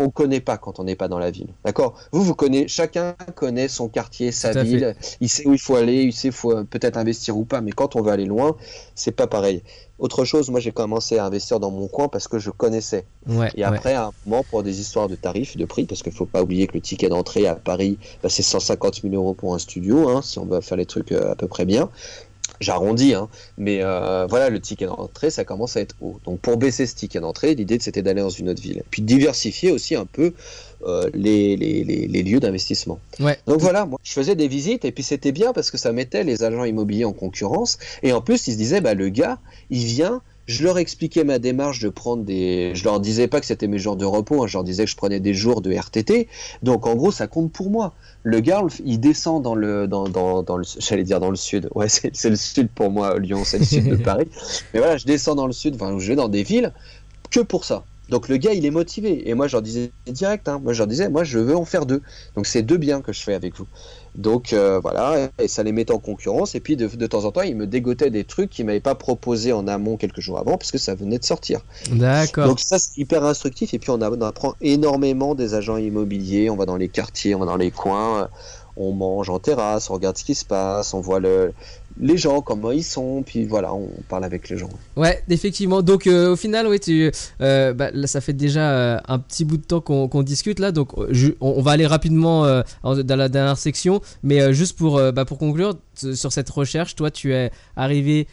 [SPEAKER 2] on connaît pas quand on n'est pas dans la ville. D'accord? Vous, vous connaissez. Chacun connaît son quartier, sa ville. Il sait où il faut aller. Il sait faut peut-être investir ou pas. Mais quand on veut aller loin, c'est pas pareil. Autre chose, moi j'ai commencé à investir dans mon coin parce que je connaissais.
[SPEAKER 1] Ouais,
[SPEAKER 2] Et
[SPEAKER 1] ouais.
[SPEAKER 2] après, à un moment, pour des histoires de tarifs, de prix, parce qu'il faut pas oublier que le ticket d'entrée à Paris, bah, c'est 150 000 euros pour un studio, hein, si on veut faire les trucs euh, à peu près bien. J'arrondis, hein, mais euh, voilà, le ticket d'entrée, ça commence à être haut. Donc pour baisser ce ticket d'entrée, l'idée c'était d'aller dans une autre ville. Puis diversifier aussi un peu euh, les, les, les, les lieux d'investissement.
[SPEAKER 1] Ouais.
[SPEAKER 2] Donc voilà, moi je faisais des visites et puis c'était bien parce que ça mettait les agents immobiliers en concurrence. Et en plus, ils se disaient, bah, le gars, il vient, je leur expliquais ma démarche de prendre des. Je leur disais pas que c'était mes jours de repos, hein, je leur disais que je prenais des jours de RTT. Donc en gros, ça compte pour moi. Le gars, il descend dans le. Dans, dans, dans le J'allais dire dans le sud. Ouais, c'est c'est le sud pour moi, Lyon, c'est le sud de Paris. Mais voilà, je descends dans le sud, enfin, je vais dans des villes que pour ça. Donc le gars, il est motivé. Et moi, je leur disais direct, hein, moi, je leur disais, moi, je veux en faire deux. Donc c'est deux biens que je fais avec vous. Donc euh, voilà, et ça les mettait en concurrence. Et puis de, de temps en temps, ils me dégotaient des trucs qu'ils m'avaient pas proposé en amont quelques jours avant, parce que ça venait de sortir.
[SPEAKER 1] D'accord.
[SPEAKER 2] Donc ça, c'est hyper instructif. Et puis on, a- on apprend énormément des agents immobiliers. On va dans les quartiers, on va dans les coins, on mange en terrasse, on regarde ce qui se passe, on voit le, les gens, comment ils sont. Puis voilà, on parle avec les gens.
[SPEAKER 1] Ouais, effectivement. Donc euh, au final, tu, euh, bah, là, ça fait déjà euh, un petit bout de temps qu'on discute là, donc je- on, on va aller rapidement en- dans la dernière section, mais juste pour bah, pour conclure sur cette recherche, toi, tu es arrivé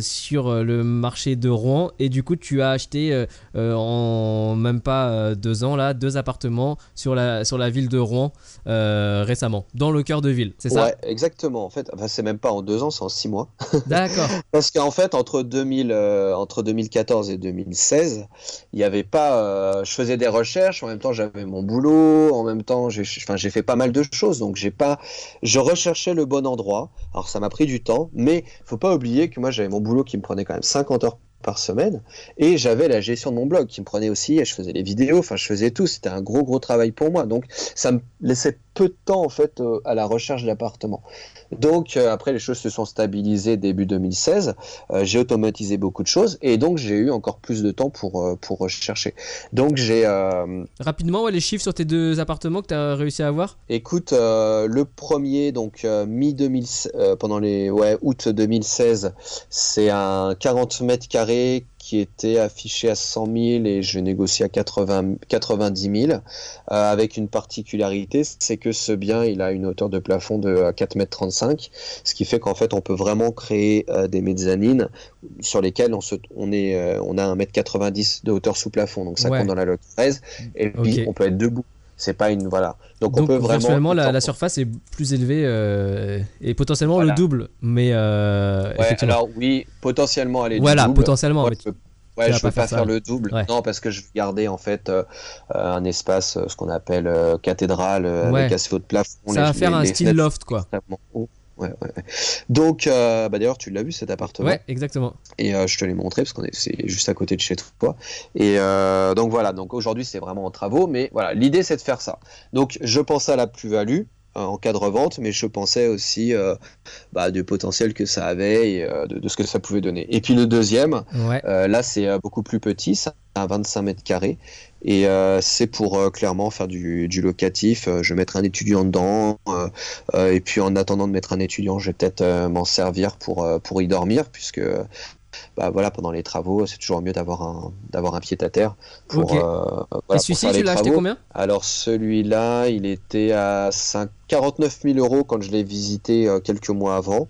[SPEAKER 1] sur le marché de Rouen et du coup, tu as acheté en même pas deux ans là deux appartements sur la sur la ville de Rouen récemment, dans le cœur de ville, c'est ça?
[SPEAKER 2] Ouais, exactement. En fait, enfin, c'est même pas en deux ans, en six mois.
[SPEAKER 1] D'accord.
[SPEAKER 2] Parce qu'en fait, entre, 2000, euh, entre 2014 et 2016, il y avait pas. euh, je faisais des recherches, en même temps j'avais mon boulot, en même temps j'ai fait pas mal de choses, donc j'ai pas. Je recherchais le bon endroit. Alors ça m'a pris du temps, mais faut pas oublier que moi j'avais mon boulot qui me prenait quand même 50 heures par semaine et j'avais la gestion de mon blog qui me prenait aussi et je faisais les vidéos enfin je faisais tout c'était un gros gros travail pour moi donc ça me laissait peu de temps en fait euh, à la recherche d'appartements. Donc euh, après les choses se sont stabilisées début 2016, euh, j'ai automatisé beaucoup de choses et donc j'ai eu encore plus de temps pour pour rechercher. Donc j'ai
[SPEAKER 1] rapidement les chiffres sur tes deux appartements que tu as réussi à avoir?
[SPEAKER 2] Écoute, le premier donc mi 2000 pendant les ouais août 2016, c'est un 40 mètres carrés qui était affiché à 100 000 et je négocie à 80, 90 000, euh, avec une particularité, c'est que ce bien, il a une hauteur de plafond de 4 m 35, ce qui fait qu'en fait, on peut vraiment créer euh, des mezzanines sur lesquelles on, se, on, est, euh, on a 1 m 90 de hauteur sous plafond, donc ça compte dans la loi 13, et puis on peut être debout c'est pas une voilà.
[SPEAKER 1] Donc, on peut vraiment la, surface est plus élevée euh, et potentiellement le double. Mais euh,
[SPEAKER 2] alors oui potentiellement elle est
[SPEAKER 1] voilà
[SPEAKER 2] double.
[SPEAKER 1] potentiellement
[SPEAKER 2] ouais, je ouais, je peux pas faire, le double. Non parce que je vais garder en fait euh, un espace ce qu'on appelle cathédrale avec assez haut de plafond
[SPEAKER 1] ça va faire un style loft quoi
[SPEAKER 2] Ouais, ouais. Donc, euh, bah d'ailleurs, tu l'as vu cet appartement.
[SPEAKER 1] Ouais, exactement.
[SPEAKER 2] Et euh, je te l'ai montré parce qu'on est, c'est juste à côté de chez toi. Et euh, donc voilà. Donc aujourd'hui, c'est vraiment en travaux, mais voilà, l'idée c'est de faire ça. Donc, je pense à la plus-value en cas de revente, mais je pensais aussi bah, du potentiel que ça avait et de, de, ce que ça pouvait donner. Et puis le deuxième, là, c'est beaucoup plus petit, ça à 25 mètres carrés. Et euh, c'est pour euh, clairement faire du, du locatif. Euh, je vais mettre un étudiant dedans. et puis en attendant de mettre un étudiant, je vais peut-être m'en servir pour, pour y dormir, puisque bah, voilà, pendant les travaux, c'est toujours mieux d'avoir un, d'avoir un pied à terre. Pour,
[SPEAKER 1] voilà, et celui-ci, tu l'as acheté combien?
[SPEAKER 2] Alors celui-là, il était à 5, 49 000 euros quand je l'ai visité quelques mois avant.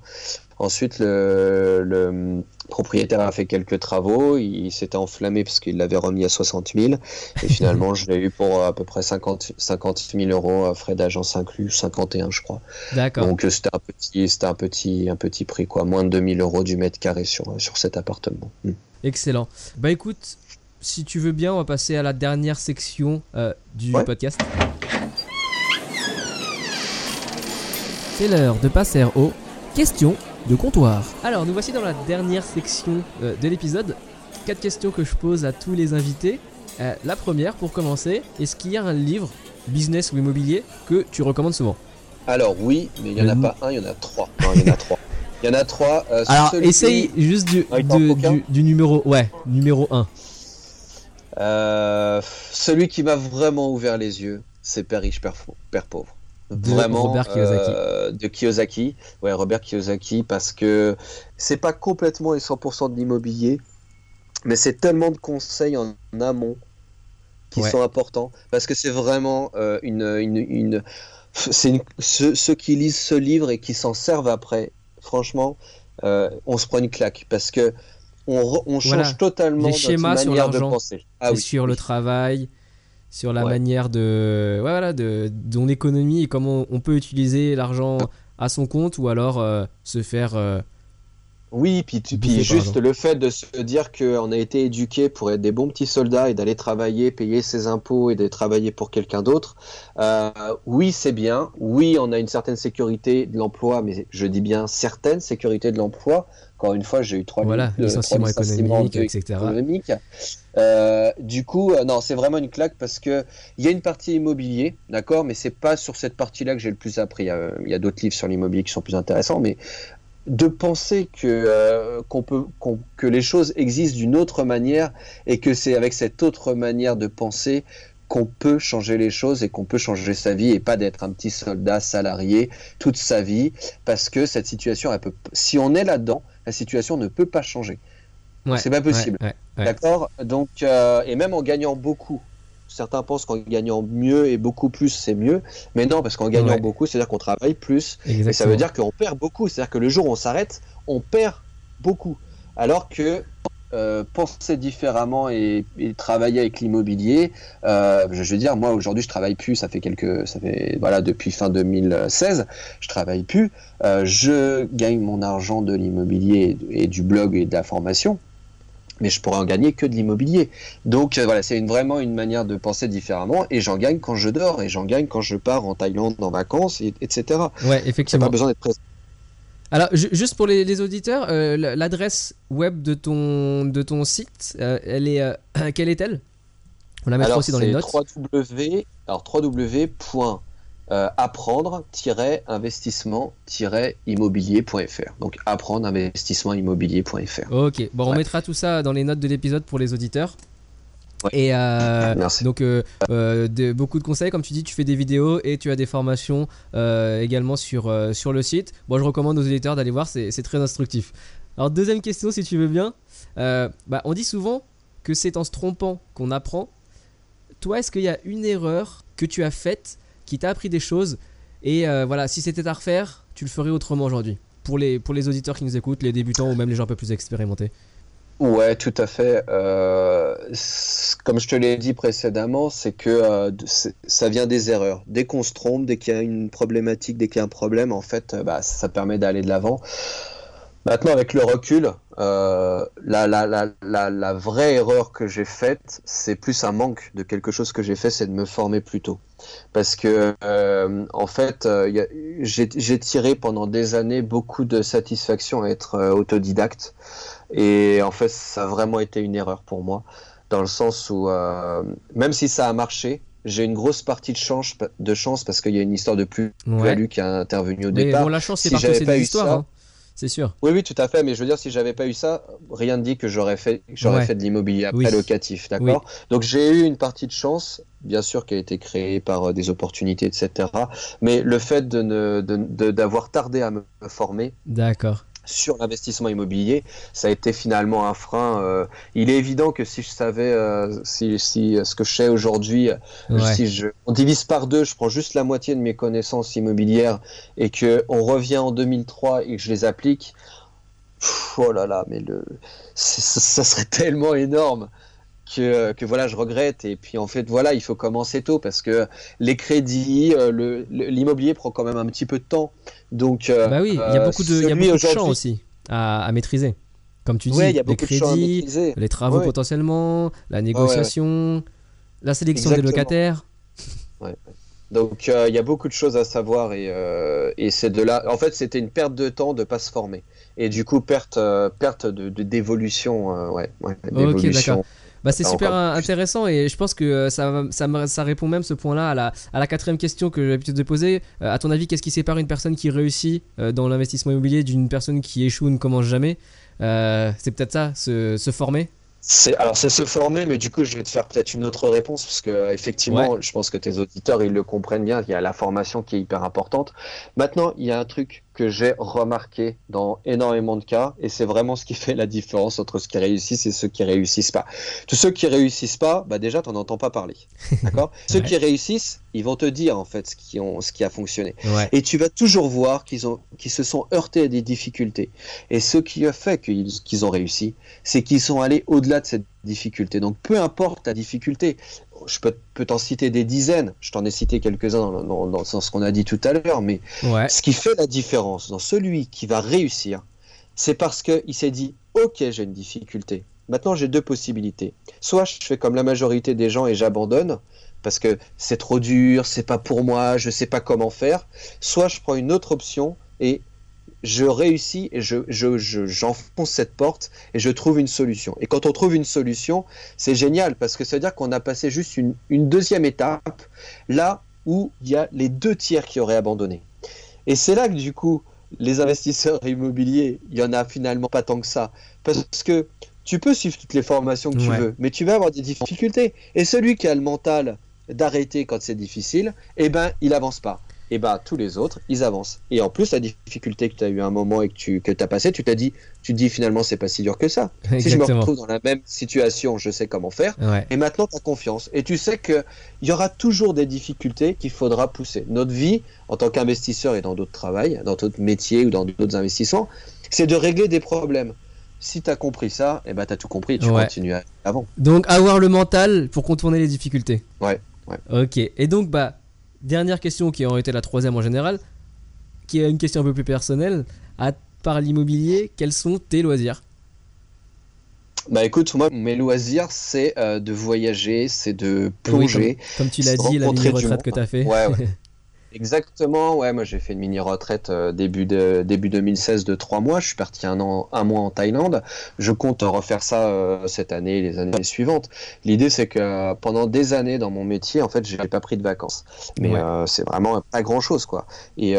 [SPEAKER 2] Ensuite, le, le, propriétaire a fait quelques travaux, il, s'était enflammé parce qu'il l'avait remis à 60 000, et finalement je l'ai eu pour euh, à peu près 50, 50 000 euros, euh, frais d'agence inclus, 51 je crois.
[SPEAKER 1] D'accord.
[SPEAKER 2] Donc euh, c'était un petit, c'était un petit, un petit prix quoi, moins de 2000 euros du mètre carré sur, sur cet appartement. Hmm.
[SPEAKER 1] Excellent. Bah écoute, si tu veux bien, on va passer à la dernière section du podcast. C'est l'heure de passer aux questions de comptoir. Alors, nous voici dans la dernière section euh, de l'épisode. Quatre questions que je pose à tous les invités. Euh, la première, pour commencer, est-ce qu'il y a un livre, business ou immobilier, que tu recommandes souvent?
[SPEAKER 2] Alors oui, mais il n'y en a pas un, il y en a trois. Non, il y en a trois. Il y en a trois.
[SPEAKER 1] Euh, Alors, essaye juste du, du, numéro, ouais, numéro
[SPEAKER 2] 1. celui qui m'a vraiment ouvert les yeux, c'est Père riche, Père pauvre
[SPEAKER 1] de vraiment Robert Kiyosaki.
[SPEAKER 2] Euh, de Kiyosaki, ouais Robert Kiyosaki, parce que c'est pas complètement les 100% de l'immobilier, mais c'est tellement de conseils en amont qui sont importants, parce que c'est vraiment euh, une, une, une c'est ceux, qui lisent ce livre et qui s'en servent après, franchement, euh, on se prend une claque, parce que on, on change totalement
[SPEAKER 1] les schémas sur l'argent, ah sur le travail sur la manière de, voilà, de, de économie et comment on peut utiliser l'argent à son compte ou alors euh, se faire. Euh,
[SPEAKER 2] oui, puis, puis juste le fait de se dire qu'on a été éduqué pour être des bons petits soldats et d'aller travailler, payer ses impôts et de travailler pour quelqu'un d'autre. Euh, oui, c'est bien. Oui, on a une certaine sécurité de l'emploi, mais je dis bien certaine sécurité de l'emploi. Encore une fois, j'ai eu trois
[SPEAKER 1] voilà, licenciements économiques, etc.
[SPEAKER 2] Euh, du coup, euh, non, c'est vraiment une claque parce que il y a une partie immobilier, d'accord, mais c'est pas sur cette partie-là que j'ai le plus appris. Il y a, d'autres livres sur l'immobilier qui sont plus intéressants, mais de penser que euh, qu'on peut que les choses existent d'une autre manière et que c'est avec cette autre manière de penser qu'on peut changer les choses et qu'on peut changer sa vie et pas d'être un petit soldat salarié toute sa vie parce que cette situation si on est là-dedans la situation ne peut pas changer c'est pas possible. D'accord Donc, euh, et même en gagnant beaucoup, certains pensent qu'en gagnant mieux et beaucoup plus, c'est mieux. Mais non, parce qu'en gagnant beaucoup, c'est-à-dire qu'on travaille plus. Et ça veut dire qu'on perd beaucoup. C'est-à-dire que le jour où on s'arrête, on perd beaucoup. Alors que euh, penser différemment et, travailler avec l'immobilier, euh, je veux dire, moi aujourd'hui je travaille plus, ça fait quelques, ça fait voilà depuis fin 2016, je travaille plus, je gagne mon argent de l'immobilier et, du blog et de la formation, mais je pourrais en gagner que de l'immobilier. Donc euh, voilà, c'est une, vraiment une manière de penser différemment, et j'en gagne quand je dors, et j'en gagne quand je pars en Thaïlande en vacances, et, etc.
[SPEAKER 1] Ouais, effectivement.
[SPEAKER 2] Pas besoin d'être présent.
[SPEAKER 1] Alors, juste pour les, auditeurs, euh, l'adresse web de ton, de ton site, euh, elle est, quelle est-elle?
[SPEAKER 2] On la mettra aussi dans les notes. 3W, alors www euh, apprendre-investissement-immobilier.fr. Donc apprendre investissement immobilier.fr.
[SPEAKER 1] Ok, bon, on mettra tout ça dans les notes de l'épisode pour les auditeurs. Et euh,
[SPEAKER 2] Merci.
[SPEAKER 1] donc euh, de- beaucoup de conseils, comme tu dis, tu fais des vidéos et tu as des formations également sur, sur le site. Moi, je recommande aux auditeurs d'aller voir, c'est très instructif. Alors deuxième question, si tu veux bien. Bah, on dit souvent que c'est en se trompant qu'on apprend. Toi, est-ce qu'il y a une erreur que tu as faite qui t'a appris des choses et euh, voilà, si c'était à refaire, tu le ferais autrement aujourd'hui pour les, auditeurs qui nous écoutent, les débutants ou même les gens un peu plus expérimentés.
[SPEAKER 2] Ouais, tout à fait. Euh, comme je te l'ai dit précédemment, c'est que euh, ça vient des erreurs. Dès qu'on se trompe, dès qu'il y a une problématique, dès qu'il y a un problème, en fait, bah, ça permet d'aller de l'avant. Maintenant, avec le recul, euh, la, la, la, la, la vraie erreur que j'ai faite, c'est plus un manque de quelque chose que j'ai fait, c'est de me former plus tôt. Parce que, euh, en fait, euh, j'ai tiré pendant des années beaucoup de satisfaction à être autodidacte. Et en fait, ça a vraiment été une erreur pour moi, dans le sens où, même si ça a marché, j'ai une grosse partie de chance, de chance parce qu'il y a une histoire de plus-value qui a intervenu au
[SPEAKER 1] Mais
[SPEAKER 2] départ.
[SPEAKER 1] bon, la chance, c'est
[SPEAKER 2] si j'avais
[SPEAKER 1] c'est
[SPEAKER 2] pas
[SPEAKER 1] des c'est sûr.
[SPEAKER 2] Oui, oui, tout à fait. Mais je veux dire, si j'avais pas eu ça, rien ne dit que j'aurais fait, j'aurais
[SPEAKER 1] Ouais.
[SPEAKER 2] fait de l'immobilier après
[SPEAKER 1] Oui.
[SPEAKER 2] locatif, d'accord? Donc j'ai eu une partie de chance, bien sûr, qui a été créée par euh, des opportunités, etc. Mais le fait de ne, d'avoir tardé à me former,
[SPEAKER 1] D'accord.
[SPEAKER 2] Sur l'investissement immobilier, ça a été finalement un frein. euh, il est évident que si je savais, euh, si, si euh, ce que je sais aujourd'hui,
[SPEAKER 1] Ouais.
[SPEAKER 2] si je, on divise par deux, je prends juste la moitié de mes connaissances immobilières et que on revient en 2003 et que je les applique, pff, oh là là, mais le, ça, ça serait tellement énorme. Que, que voilà, je regrette. Et puis en fait, voilà, il faut commencer tôt parce que les crédits, le- le- l'immobilier prend quand même un petit peu de temps. Donc, euh,
[SPEAKER 1] Bah oui, il y a
[SPEAKER 2] euh,
[SPEAKER 1] beaucoup de, y a beaucoup de champs aussi à, à maîtriser. Comme tu dis,
[SPEAKER 2] Ouais, y a
[SPEAKER 1] les crédits, les travaux
[SPEAKER 2] Ouais.
[SPEAKER 1] potentiellement, la négociation, la sélection des locataires.
[SPEAKER 2] Donc euh, il y a beaucoup de choses à savoir et, euh, et c'est de là. En fait, c'était une perte de temps de pas se former et du coup perte euh, perte de d'évolution, ouais, ouais, d'évolution.
[SPEAKER 1] d'accord. Bah, c'est super intéressant et je pense que euh, ça, ça, répond même ce point-là à la, à la quatrième question que j'ai l'habitude de poser. Euh, à ton avis, qu'est-ce qui sépare une personne qui réussit euh, dans l'investissement immobilier d'une personne qui échoue ou ne commence jamais? Euh, C'est peut-être ça, se, se former?
[SPEAKER 2] Alors c'est se former, mais du coup je vais te faire peut-être une autre réponse parce que effectivement, je pense que tes auditeurs ils le comprennent bien. Il y a la formation qui est hyper importante. Maintenant, il y a un truc que j'ai remarqué dans énormément de cas, et c'est vraiment ce qui fait la différence entre ceux qui réussissent et ceux qui réussissent pas. Tous ceux qui réussissent pas, bah déjà t'en entends pas parler, d'accord? Ceux
[SPEAKER 1] Ouais.
[SPEAKER 2] qui réussissent, ils vont te dire en fait ce qui ont, ce qui a fonctionné.
[SPEAKER 1] Ouais.
[SPEAKER 2] Et tu vas toujours voir qu'ils ont, qu'ils se sont heurtés à des difficultés. Et ce qui a fait qu'ils qu'ils ont réussi, c'est qu'ils sont allés au-delà de cette difficulté. Donc peu importe la difficulté, je peux, peux t'en citer des dizaines, je t'en ai cité quelques-uns dans, dans, qu'on a dit tout à l'heure, mais
[SPEAKER 1] Ouais.
[SPEAKER 2] ce qui fait la différence dans celui qui va réussir, c'est parce qu'il s'est dit, ok, j'ai une difficulté. Maintenant, j'ai deux possibilités. Soit je fais comme la majorité des gens et j'abandonne parce que c'est trop dur, c'est pas pour moi, je sais pas comment faire. Soit je prends une autre option et je réussis et je, je, je- j'enfonce cette porte et je trouve une solution. Et quand on trouve une solution, c'est génial parce que ça veut dire qu'on a passé juste une, une deuxième étape là où il y a les deux tiers qui auraient abandonné. Et c'est là que du coup, les investisseurs immobiliers, il y en a finalement pas tant que ça. Parce que tu peux suivre toutes les formations que tu
[SPEAKER 1] Ouais.
[SPEAKER 2] veux, mais tu vas avoir des difficultés. Et celui qui a le mental d'arrêter quand c'est difficile, eh ben, il avance pas. Et ben, tous les autres, ils avancent. Et en plus, la difficulté que tu as eu un moment et que tu que as passé, tu t'as dit, tu te dis finalement, c'est pas si dur que ça. Si je me retrouve dans la même situation, je sais comment faire.
[SPEAKER 1] Ouais.
[SPEAKER 2] Et maintenant, tu as confiance. Et tu sais qu'il y aura toujours des difficultés qu'il faudra pousser. Notre vie, en tant qu'investisseur et dans d'autres travails, dans d'autres métiers ou dans d'autres investissements, c'est de régler des problèmes. Si tu as compris ça, eh ben, tu as tout compris. Tu
[SPEAKER 1] Ouais.
[SPEAKER 2] continues à- avant.
[SPEAKER 1] Donc avoir le mental pour contourner les difficultés.
[SPEAKER 2] Ouais, ouais.
[SPEAKER 1] Ok. Et donc bah dernière question qui aurait été la troisième en général, qui est une question un peu plus personnelle. À part l'immobilier, quels sont tes loisirs?
[SPEAKER 2] Bah écoute, moi, mes loisirs, c'est euh, de voyager, c'est de
[SPEAKER 1] Oui,
[SPEAKER 2] plonger.
[SPEAKER 1] comme, comme tu l'as dit, la mini-retraite que tu as fait.
[SPEAKER 2] Ouais, ouais. Exactement, ouais, moi j'ai fait une mini retraite euh, début de début 2016 de trois mois. Je suis parti un an, un mois en Thaïlande. Je compte refaire ça euh, cette année et les années suivantes. L'idée c'est que euh, pendant des années dans mon métier, en fait, j'ai pas pris de vacances. Mais
[SPEAKER 1] Ouais.
[SPEAKER 2] euh, c'est vraiment pas grand chose, quoi. Et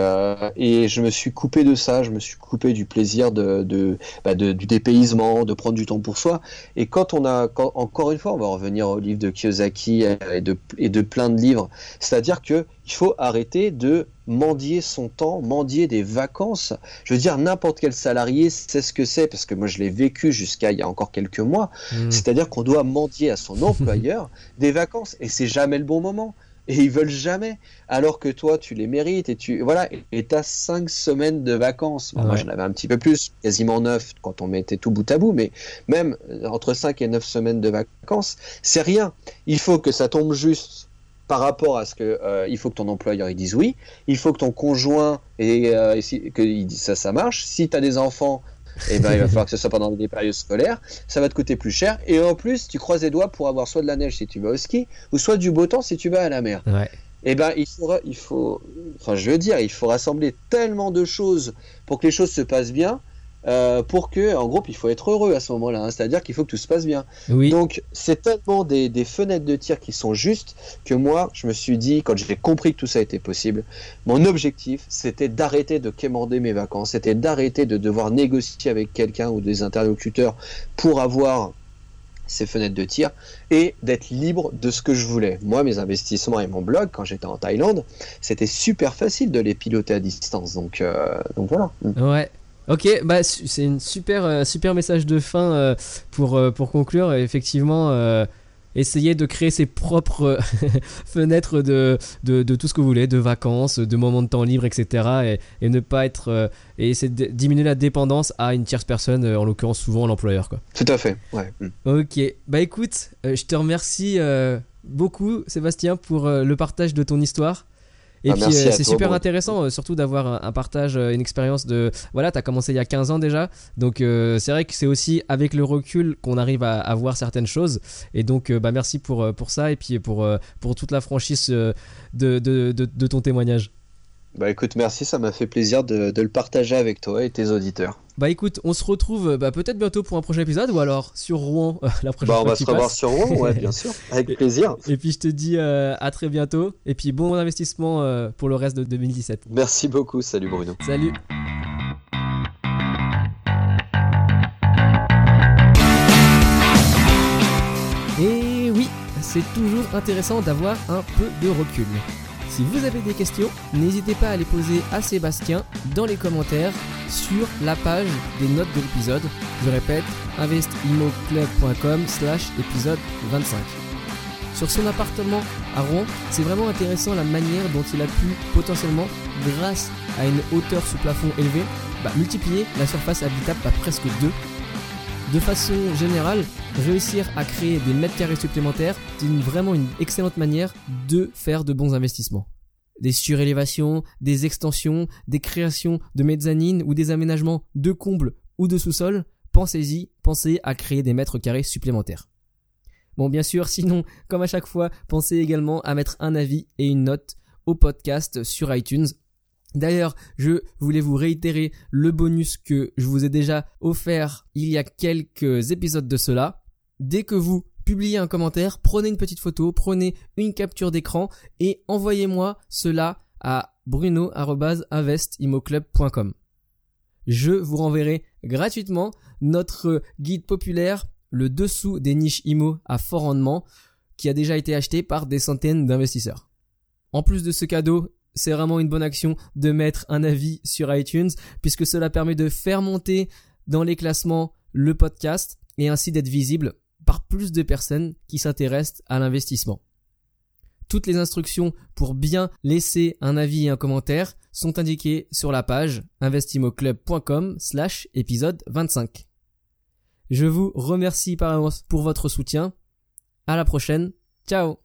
[SPEAKER 2] et je me suis coupé de ça. Je me suis coupé du plaisir de de, bah, de- du dépaysement, de prendre du temps pour soi. Et quand on a, quand- encore une fois, on va revenir au livre de Kiyosaki et de, et de plein de livres, c'est-à-dire que il faut arrêter de mendier son temps, mendier des vacances. Je veux dire, n'importe quel salarié sait ce que c'est, parce que moi je l'ai vécu jusqu'à il y a encore quelques mois.
[SPEAKER 1] Mm.
[SPEAKER 2] C'est-à-dire qu'on doit mendier à son employeur des vacances, et c'est jamais le bon moment. Et ils veulent jamais, alors que toi tu les mérites et tu voilà et t'as cinq semaines de vacances. Moi j'en avais un petit peu plus, quasiment neuf quand on mettait tout bout à bout, mais même euh, entre 5 et 9 semaines de vacances, c'est rien. Il faut que ça tombe juste par rapport à ce que euh, il faut que ton employeur il dise oui, il faut que ton conjoint et, euh, et si- que il dise ça ça marche. Si tu as des enfants, eh ben il va falloir que ce soit pendant des périodes scolaires, ça va te coûter plus cher et en plus tu croises les doigts pour avoir soit de la neige si tu vas au ski ou soit du beau temps si tu vas à la mer.
[SPEAKER 1] Ouais.
[SPEAKER 2] Eh ben, il faut, il faut, enfin, je veux dire, il faut rassembler tellement de choses pour que les choses se passent bien, euh, pour que, en groupe, il faut être heureux à ce moment-là. hein. C'est-à-dire qu'il faut que tout se passe bien.
[SPEAKER 1] Oui.
[SPEAKER 2] Donc, c'est tellement des, des fenêtres de tir qui sont justes que moi, je me suis dit, quand j'ai compris que tout ça était possible, mon objectif, c'était d'arrêter de quémander mes vacances, c'était d'arrêter de devoir négocier avec quelqu'un ou des interlocuteurs pour avoir ces fenêtres de tir et d'être libre de ce que je voulais. Moi, mes investissements et mon blog, quand j'étais en Thaïlande, c'était super facile de les piloter à distance. Donc, euh, donc voilà.
[SPEAKER 1] Ouais. Ok, bah c'est une super euh, super message de fin euh, pour euh, pour conclure. Effectivement, essayer de créer ses propres fenêtres de, de de tout ce que vous voulez, de vacances, de moments de temps libre, etc. Et, et ne pas être et essayer de diminuer la dépendance à une tierce personne, en l'occurrence souvent l'employeur, quoi.
[SPEAKER 2] Tout à fait. Ouais. Mm.
[SPEAKER 1] Ok, bah écoute, je te remercie beaucoup Sébastien pour le partage de ton histoire. Et
[SPEAKER 2] Ah,
[SPEAKER 1] puis
[SPEAKER 2] merci
[SPEAKER 1] euh, c'est super intéressant euh, surtout d'avoir un, un partage, euh, une expérience de... Voilà, t'as commencé il y a 15 ans déjà, donc c'est vrai que c'est aussi avec le recul qu'on arrive à, à voir certaines choses. Et donc bah merci pour, pour ça et puis pour, pour toute la franchise de, de, de, de ton témoignage.
[SPEAKER 2] Bah écoute, merci, ça m'a fait plaisir de, de le partager avec toi et tes auditeurs.
[SPEAKER 1] Bah écoute, on se retrouve bah, peut-être bientôt pour un prochain épisode ou alors sur Rouen euh, la prochaine
[SPEAKER 2] Bah, on va se revoir sur Rouen, ouais, bien sûr, avec plaisir.
[SPEAKER 1] Et puis je te dis euh, à très bientôt. Et puis bon investissement euh, pour le reste de 2017.
[SPEAKER 2] Merci beaucoup, salut Bruno.
[SPEAKER 1] Salut Et oui, c'est toujours intéressant d'avoir un peu de recul. Si vous avez des questions, n'hésitez pas à les poser à Sébastien dans les commentaires sur la page des notes de l'épisode. Je répète, investimoclub.com slash épisode 25. Sur son appartement à Rouen, c'est vraiment intéressant la manière dont il a pu potentiellement, grâce à une hauteur sous plafond élevée, bah, multiplier la surface habitable par presque deux. De façon générale, réussir à créer des mètres carrés supplémentaires, c'est vraiment une excellente manière de faire de bons investissements. Des surélévations, des extensions, des créations de mezzanines ou des aménagements de combles ou de sous-sol, pensez-y, pensez à créer des mètres carrés supplémentaires. Bon, bien sûr, sinon, comme à chaque fois, pensez également à mettre un avis et une note au podcast sur iTunes. D'ailleurs, je voulais vous réitérer le bonus que je vous ai déjà offert il y a quelques épisodes de cela. Dès que vous publiez un commentaire, prenez une petite photo, prenez une capture d'écran et envoyez-moi cela à bruno.investimoclub.com. Je vous renverrai gratuitement notre guide populaire, le dessous des niches IMO à fort rendement, qui a déjà été acheté par des centaines d'investisseurs. En plus de ce cadeau, c'est vraiment une bonne action de mettre un avis sur iTunes, puisque cela permet de faire monter dans les classements le podcast et ainsi d'être visible par plus de personnes qui s'intéressent à l'investissement. Toutes les instructions pour bien laisser un avis et un commentaire sont indiquées sur la page investimoclub.com slash épisode 25. Je vous remercie par avance pour votre soutien. À la prochaine. Ciao.